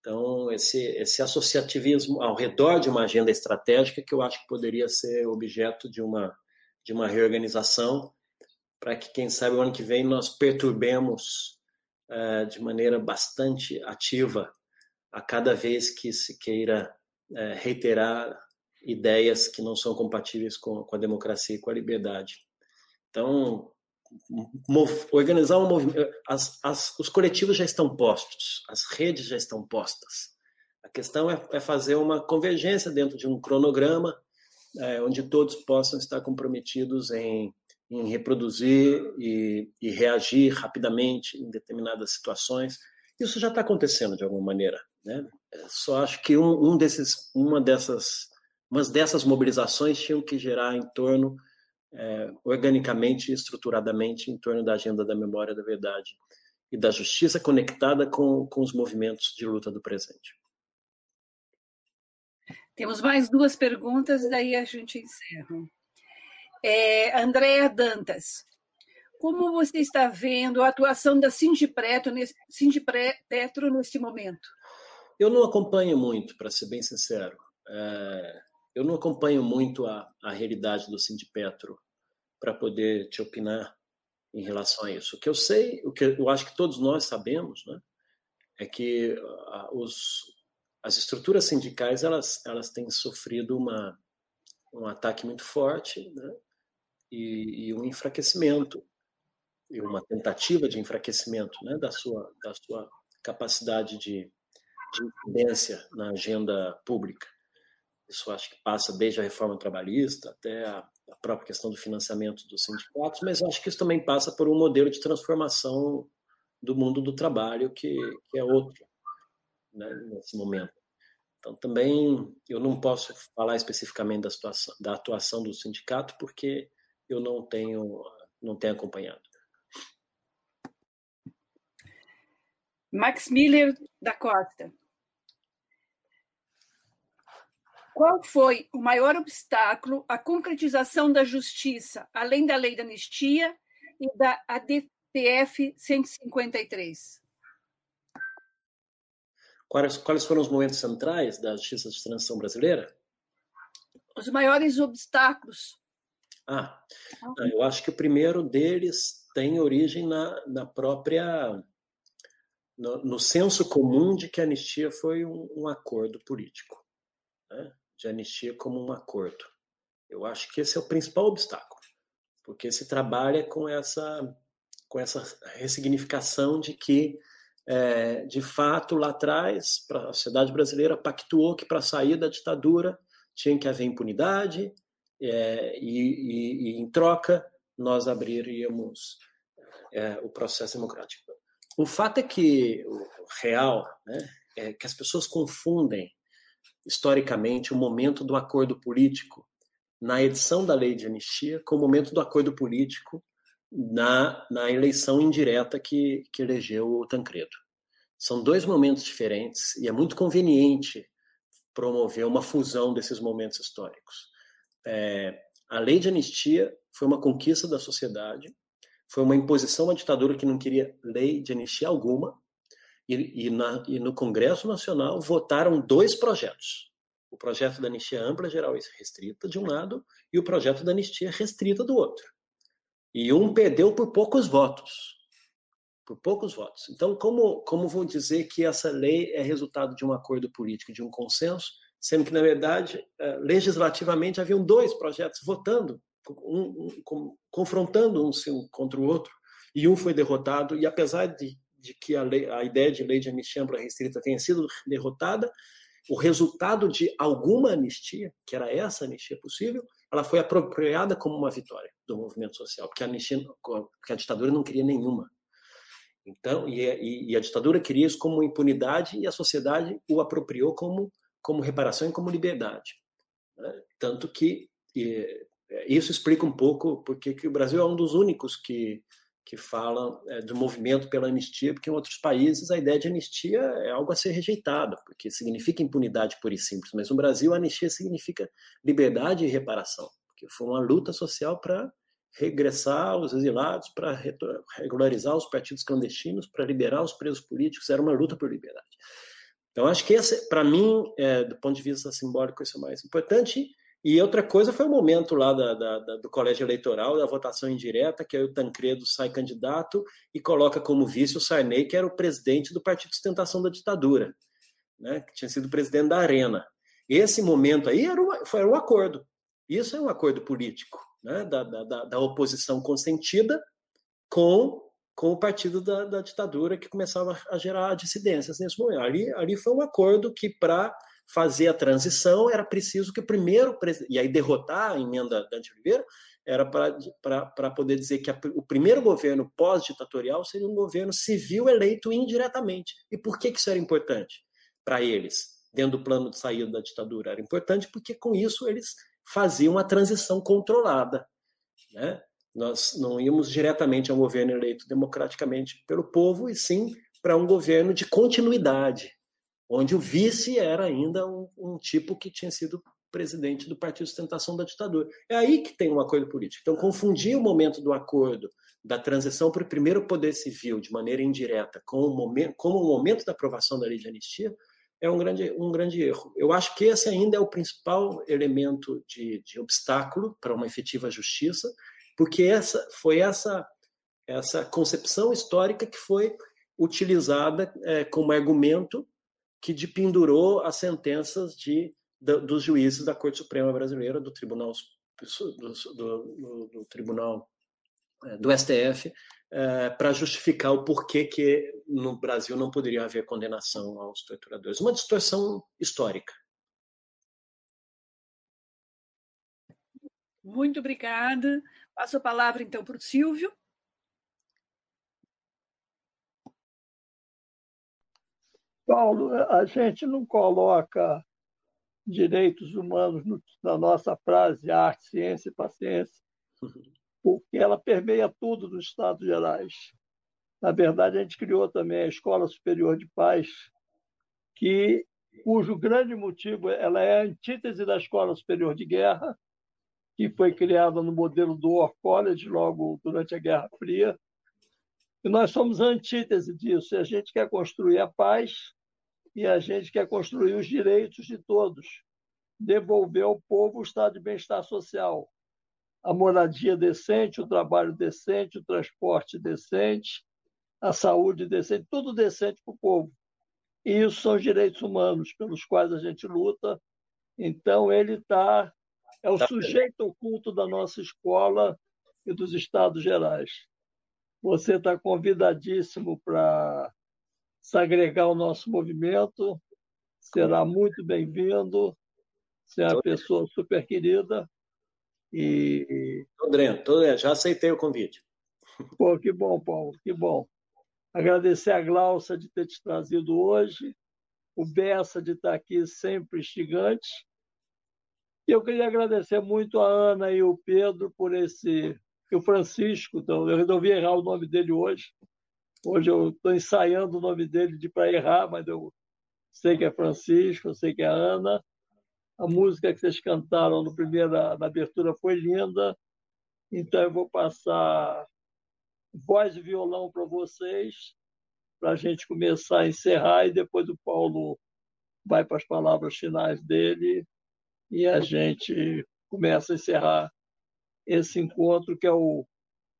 Então, esse, esse associativismo ao redor de uma agenda estratégica que eu acho que poderia ser objeto de uma, de uma reorganização para que, quem sabe, o ano que vem nós perturbemos uh, de maneira bastante ativa a cada vez que se queira uh, reiterar ideias que não são compatíveis com, com a democracia e com a liberdade. Então, organizar um movimento. As, as, os coletivos já estão postos, as redes já estão postas. A questão é, é fazer uma convergência dentro de um cronograma é, onde todos possam estar comprometidos em, em reproduzir e, e, reagir rapidamente em determinadas situações. Isso já está acontecendo de alguma maneira. Né? Só acho que um, um desses, uma dessas, umas dessas mobilizações tinham que gerar em torno é, organicamente e estruturadamente em torno da agenda da memória da verdade e da justiça conectada com, com os movimentos de luta do presente.
Temos mais duas perguntas, daí a gente encerra. É, Andréa Dantas, como você está vendo a atuação da Sindipetro nesse, Sindipetro momento?
Eu não acompanho muito, para ser bem sincero. É, eu não acompanho muito a, a realidade do Sindipetro para poder te opinar em relação a isso. O que eu sei, o que eu acho que todos nós sabemos, né, é que os, as estruturas sindicais elas, elas têm sofrido uma, um ataque muito forte né, e, e um enfraquecimento e uma tentativa de enfraquecimento né, da sua da sua capacidade de, de incidência na agenda pública. Isso acho que passa desde a reforma trabalhista até a, a própria questão do financiamento dos sindicatos, mas acho que isso também passa por um modelo de transformação do mundo do trabalho que, que é outro né, nesse momento. Então, também eu não posso falar especificamente da, situação, da atuação do sindicato, porque eu não tenho, não tenho acompanhado.
Max Miller da Costa. Qual foi o maior obstáculo à concretização da justiça, além da lei da anistia e da ADPF 153?
Quais, quais foram os momentos centrais da justiça de transição brasileira?
Os maiores obstáculos
Ah, eu acho que o primeiro deles tem origem na, na própria. No, no senso comum de que a anistia foi um, um acordo político, né? de anistia como um acordo. Eu acho que esse é o principal obstáculo, porque se trabalha com essa, com essa ressignificação de que, é, de fato, lá atrás, a sociedade brasileira pactuou que para sair da ditadura tinha que haver impunidade, é, e, e, e, em troca, nós abriríamos é, o processo democrático. O fato é que o real né, é que as pessoas confundem historicamente o momento do acordo político na edição da lei de anistia com o momento do acordo político na, na eleição indireta que, que elegeu o Tancredo. São dois momentos diferentes e é muito conveniente promover uma fusão desses momentos históricos. É, a lei de anistia foi uma conquista da sociedade, foi uma imposição à ditadura que não queria lei de anistia alguma, e, e, na, e no Congresso Nacional votaram dois projetos. O projeto da anistia ampla, geral e restrita, de um lado, e o projeto da anistia restrita do outro. E um perdeu por poucos votos. Por poucos votos. Então, como, como vou dizer que essa lei é resultado de um acordo político, de um consenso, sendo que, na verdade, eh, legislativamente haviam dois projetos votando, um, um, confrontando um contra o outro, e um foi derrotado, e apesar de, de que a, lei, a, ideia de lei de anistia ampla restrita tenha sido derrotada, o resultado de alguma anistia, que era essa anistia possível, ela foi apropriada como uma vitória do movimento social, porque a, anistia, porque a ditadura não queria nenhuma. Então, e, e, e a ditadura queria isso como impunidade e a sociedade o apropriou como como reparação e como liberdade. Né? Tanto que e, isso explica um pouco porque que o Brasil é um dos únicos que que fala é, do movimento pela anistia, porque em outros países a ideia de anistia é algo a ser rejeitado, porque significa impunidade pura e simples, mas no Brasil a anistia significa liberdade e reparação, porque foi uma luta social para regressar os exilados, para regularizar os partidos clandestinos, para liberar os presos políticos, era uma luta por liberdade. Então, acho que esse, para mim, é, do ponto de vista simbólico, isso é mais importante. E outra coisa foi o momento lá da, da, da, do colégio eleitoral, da votação indireta, que aí o Tancredo sai candidato e coloca como vice o Sarney, que era o presidente do Partido de Sustentação da Ditadura, né, que tinha sido presidente da Arena. Esse momento aí era, uma, foi um acordo. Isso é um acordo político, né, da, da, da oposição consentida com com o partido da, da, ditadura que começava a gerar dissidências nesse momento. Ali, ali foi um acordo que, para fazer a transição, era preciso que o primeiro e aí derrotar a emenda da Dante Oliveira, era para poder dizer que a, o primeiro governo pós-ditatorial seria um governo civil eleito indiretamente. E por que, que isso era importante para eles, dentro do plano de saída da ditadura? Era importante porque, com isso, eles faziam uma transição controlada. Né? Nós não íamos diretamente a um governo eleito democraticamente pelo povo, e sim para um governo de continuidade, onde o vice era ainda um, um, tipo que tinha sido presidente do Partido de Sustentação da ditadura. É aí que tem um acordo político. Então, confundir o momento do acordo, da transição para o primeiro poder civil de maneira indireta com o momento, como o momento da aprovação da lei de anistia, é um grande, um grande erro. Eu acho que esse ainda é o principal elemento de, de obstáculo para uma efetiva justiça, porque essa foi essa essa concepção histórica que foi utilizada é, como argumento que dependurou as sentenças de, do, dos juízes da Corte Suprema Brasileira, do Tribunal do, do, do Tribunal é, do STF, é, para justificar o porquê que no Brasil não poderia haver condenação aos torturadores. Uma distorção histórica.
Muito obrigada. Passo a palavra, então, para o Silvio.
Paulo, a gente não coloca direitos humanos no, na nossa frase arte, ciência e paciência, porque ela permeia tudo nos Estados Gerais. Na verdade, a gente criou também a Escola Superior de Paz, que cujo grande motivo ela é a antítese da Escola Superior de Guerra, que foi criada no modelo do War College, logo durante a Guerra Fria. E nós somos a antítese disso. E a gente quer construir a paz e a gente quer construir os direitos de todos, devolver ao povo o estado de bem-estar social. a moradia decente, o trabalho decente, o transporte decente, a saúde decente, tudo decente para o povo. E isso são os direitos humanos pelos quais a gente luta. Então, ele está. É o
Tá.
sujeito oculto da nossa escola e dos Estados Gerais. Você está convidadíssimo para se agregar ao nosso movimento. Será muito bem-vindo. Você é uma pessoa super querida. E
Tô dentro, tô dentro. Já aceitei o convite.
Pô, que bom, Paulo, que bom. Agradecer a Glaucia de ter te trazido hoje, o Bessa de estar aqui sempre instigante. E eu queria agradecer muito a Ana e o Pedro por esse. E o Francisco, então, eu resolvi errar o nome dele hoje. Hoje eu estou ensaiando o nome dele de para errar, mas eu sei que é Francisco, eu sei que é Ana. A música que vocês cantaram no primeira, na abertura foi linda. Então eu vou passar voz e violão para vocês, para a gente começar a encerrar, e depois o Paulo vai para as palavras finais dele e a gente começa a encerrar esse encontro, que é o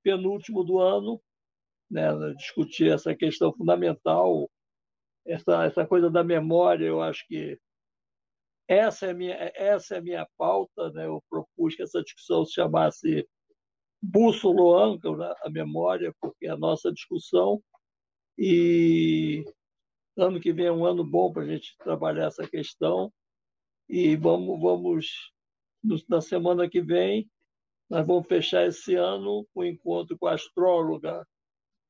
penúltimo do ano, né? discutir essa questão fundamental, essa, essa coisa da memória, eu acho que essa é a minha, essa é a minha pauta, né? eu propus que essa discussão se chamasse bússola âncora, a memória, porque é a nossa discussão. E ano que vem é um ano bom para a gente trabalhar essa questão. E vamos, vamos na semana que vem, nós vamos fechar esse ano o encontro com a astróloga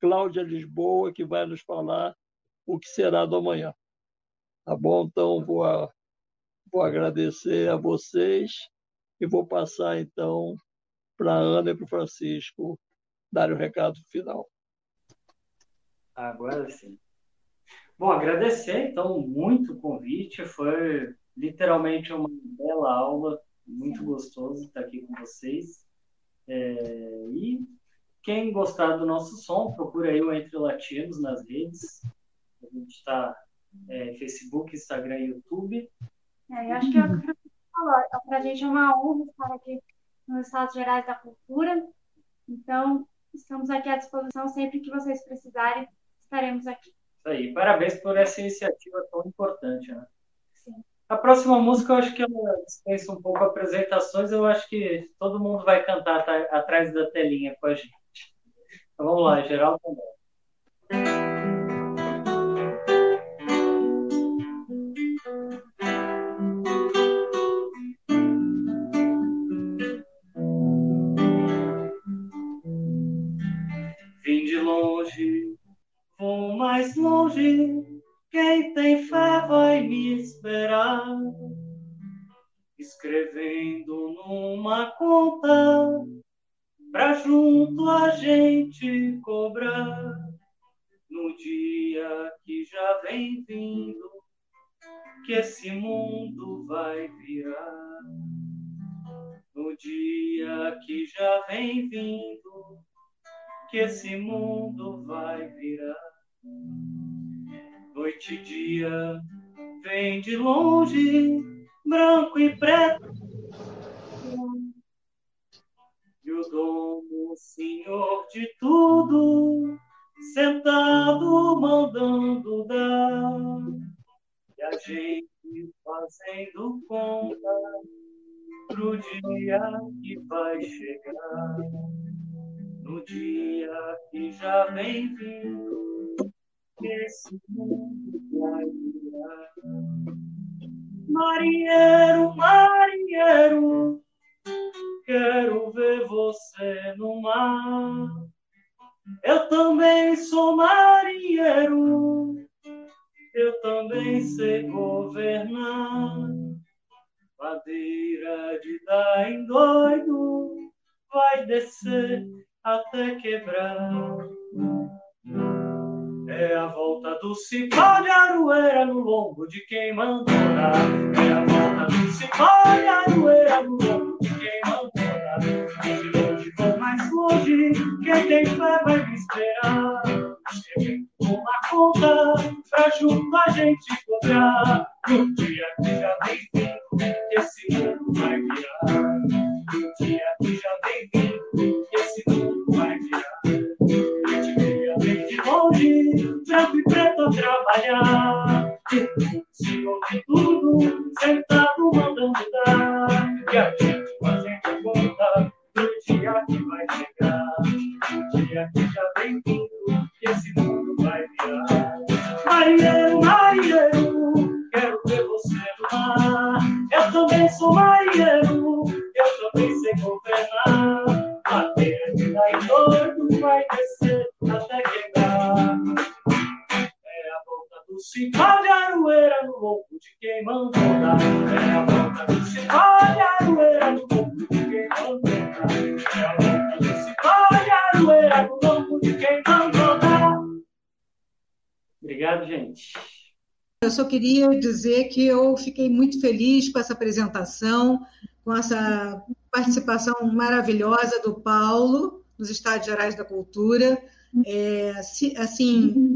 Cláudia Lisboa, que vai nos falar o que será do amanhã. Tá bom? Então, vou, a- vou agradecer a vocês e vou passar, então, para a Ana e para o Francisco darem o recado final.
Agora sim. Bom, agradecer então muito o convite, foi literalmente uma bela aula, muito gostoso estar aqui com vocês. É, e quem gostar do nosso som, procura aí o Entre Latinos nas redes. A gente está é, Facebook, Instagram e YouTube.
É, eu acho que é o que falou. Para a gente é uma honra estar aqui nos Estados Gerais da Cultura. Então, estamos aqui à disposição sempre que vocês precisarem, estaremos aqui.
Isso aí. Parabéns por essa iniciativa tão importante, né? A próxima música, eu acho que ela dispensa um pouco apresentações. Eu acho que todo mundo vai cantar ata- atrás da telinha com a gente. Então vamos lá, Geraldo também. Vim de longe, vou mais longe. Quem tem vai me esperar. Escrevendo numa conta, pra junto a gente cobrar. No dia que já vem vindo, que esse mundo vai virar. No dia que já vem vindo, que esse mundo vai virar. Noite e dia vem de longe, branco e preto. E o dono, senhor de tudo, sentado mandando dar. E a gente fazendo conta pro dia que vai chegar. No dia que já vem vindo, esse mundo. Marinheiro, marinheiro, quero ver você no mar. Eu também sou marinheiro, eu também sei governar. Madeira de dar em doido, vai descer até quebrar. É a volta do cipó de aroeira no lombo de quem mandou dar. É a volta do cipó de aroeira no lombo de quem mandou dar. De longe vou mais longe, quem tem fé vai me esperar. Escrevendo uma conta pra junto a gente cobrar. No dia que já vem vindo, esse mundo vai virar. No dia que já vem trabalhar. Se de tudo, sentado mandando dar. E a gente fazendo conta do dia que vai chegar. O dia que já vem vindo, que esse mundo vai virar. Marinheiro, marinheiro, quero ver você no mar. Eu também sou marinheiro, eu também sei governar. Do cipó de aroeira no lombo de quem mandou. É a do cipó de aroeira no lombo de quem mandou a dar. Obrigado, gente.
Eu só queria dizer que eu fiquei muito feliz com essa apresentação, com essa participação maravilhosa do Paulo, nos Estados Gerais da Cultura. É, assim,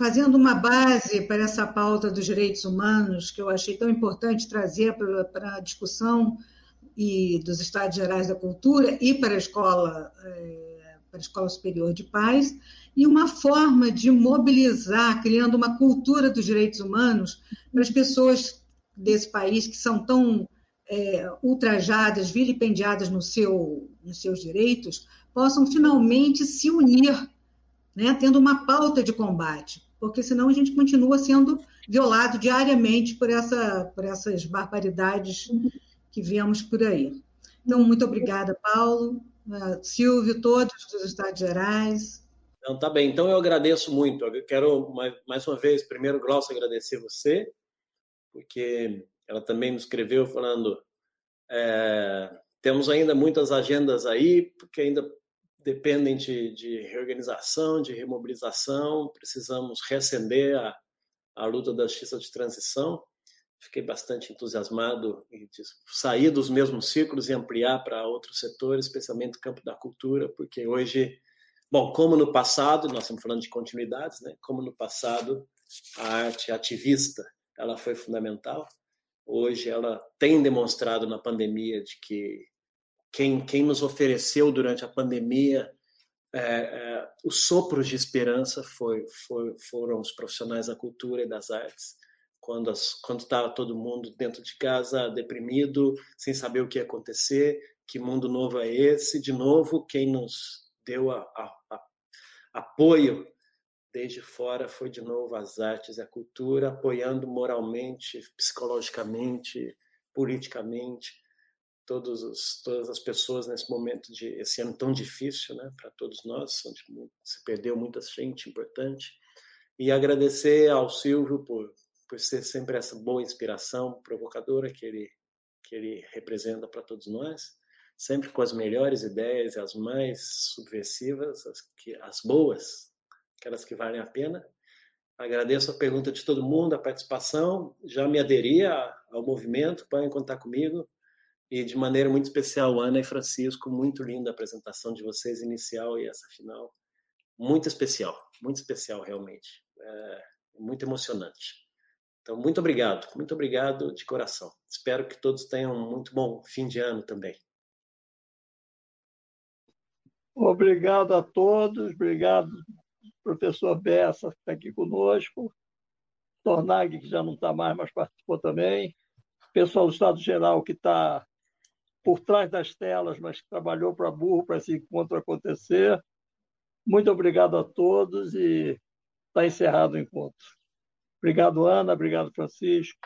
fazendo uma base para essa pauta dos direitos humanos, que eu achei tão importante trazer para, para a discussão e dos Estados Gerais da Cultura e para a escola, é, para a escola superior de paz, e uma forma de mobilizar, criando uma cultura dos direitos humanos para as pessoas desse país que são tão é, ultrajadas, vilipendiadas no seu, nos seus direitos, possam finalmente se unir, né, tendo uma pauta de combate, porque senão a gente continua sendo violado diariamente por, essa, por essas barbaridades que vemos por aí. Então, muito obrigada, Paulo, Silvio, todos dos Estados Gerais.
Então, tá bem. Então, eu agradeço muito. Eu quero, mais uma vez, primeiro, Glaucia, agradecer você, porque ela também nos escreveu falando é, temos ainda muitas agendas aí, porque ainda dependem de, de reorganização, de remobilização, precisamos reacender a, a luta da justiça de transição. Fiquei bastante entusiasmado em sair dos mesmos círculos e ampliar para outros setores, especialmente o campo da cultura, porque hoje Bom, como no passado, nós estamos falando de continuidades, né? Como no passado, a arte ativista, ela foi fundamental. Hoje ela tem demonstrado na pandemia de que quem, quem nos ofereceu durante a pandemia é, é, os sopros de esperança foi, foi, foram os profissionais da cultura e das artes. Quando estava todo mundo dentro de casa, deprimido, sem saber o que ia acontecer, que mundo novo é esse? De novo, quem nos deu a, a, a, apoio desde fora foi de novo as artes e a cultura, apoiando moralmente, psicologicamente, politicamente todos os, todas as pessoas nesse momento de esse ano tão difícil, né, para todos nós, onde se perdeu muita gente importante. E agradecer ao Silvio por por ser sempre essa boa inspiração provocadora que ele que ele representa para todos nós sempre com as melhores ideias, as mais subversivas, as, que, as boas, aquelas que valem a pena. Agradeço a pergunta de todo mundo, a participação. Já me aderi ao movimento, podem contar comigo. E de maneira muito especial, Ana e Francisco, muito linda a apresentação de vocês, inicial e essa final. Muito especial, muito especial realmente. É, muito emocionante. Então, muito obrigado, muito obrigado de coração. Espero que todos tenham um muito bom fim de ano também.
Obrigado a todos, obrigado, professor Bessa, que está aqui conosco, Tornag, que já não está mais, mas participou também, pessoal do Estado Geral, que está por trás das telas, mas que trabalhou para burro para esse encontro acontecer. Muito obrigado a todos e está encerrado o encontro. Obrigado, Ana, obrigado, Francisco.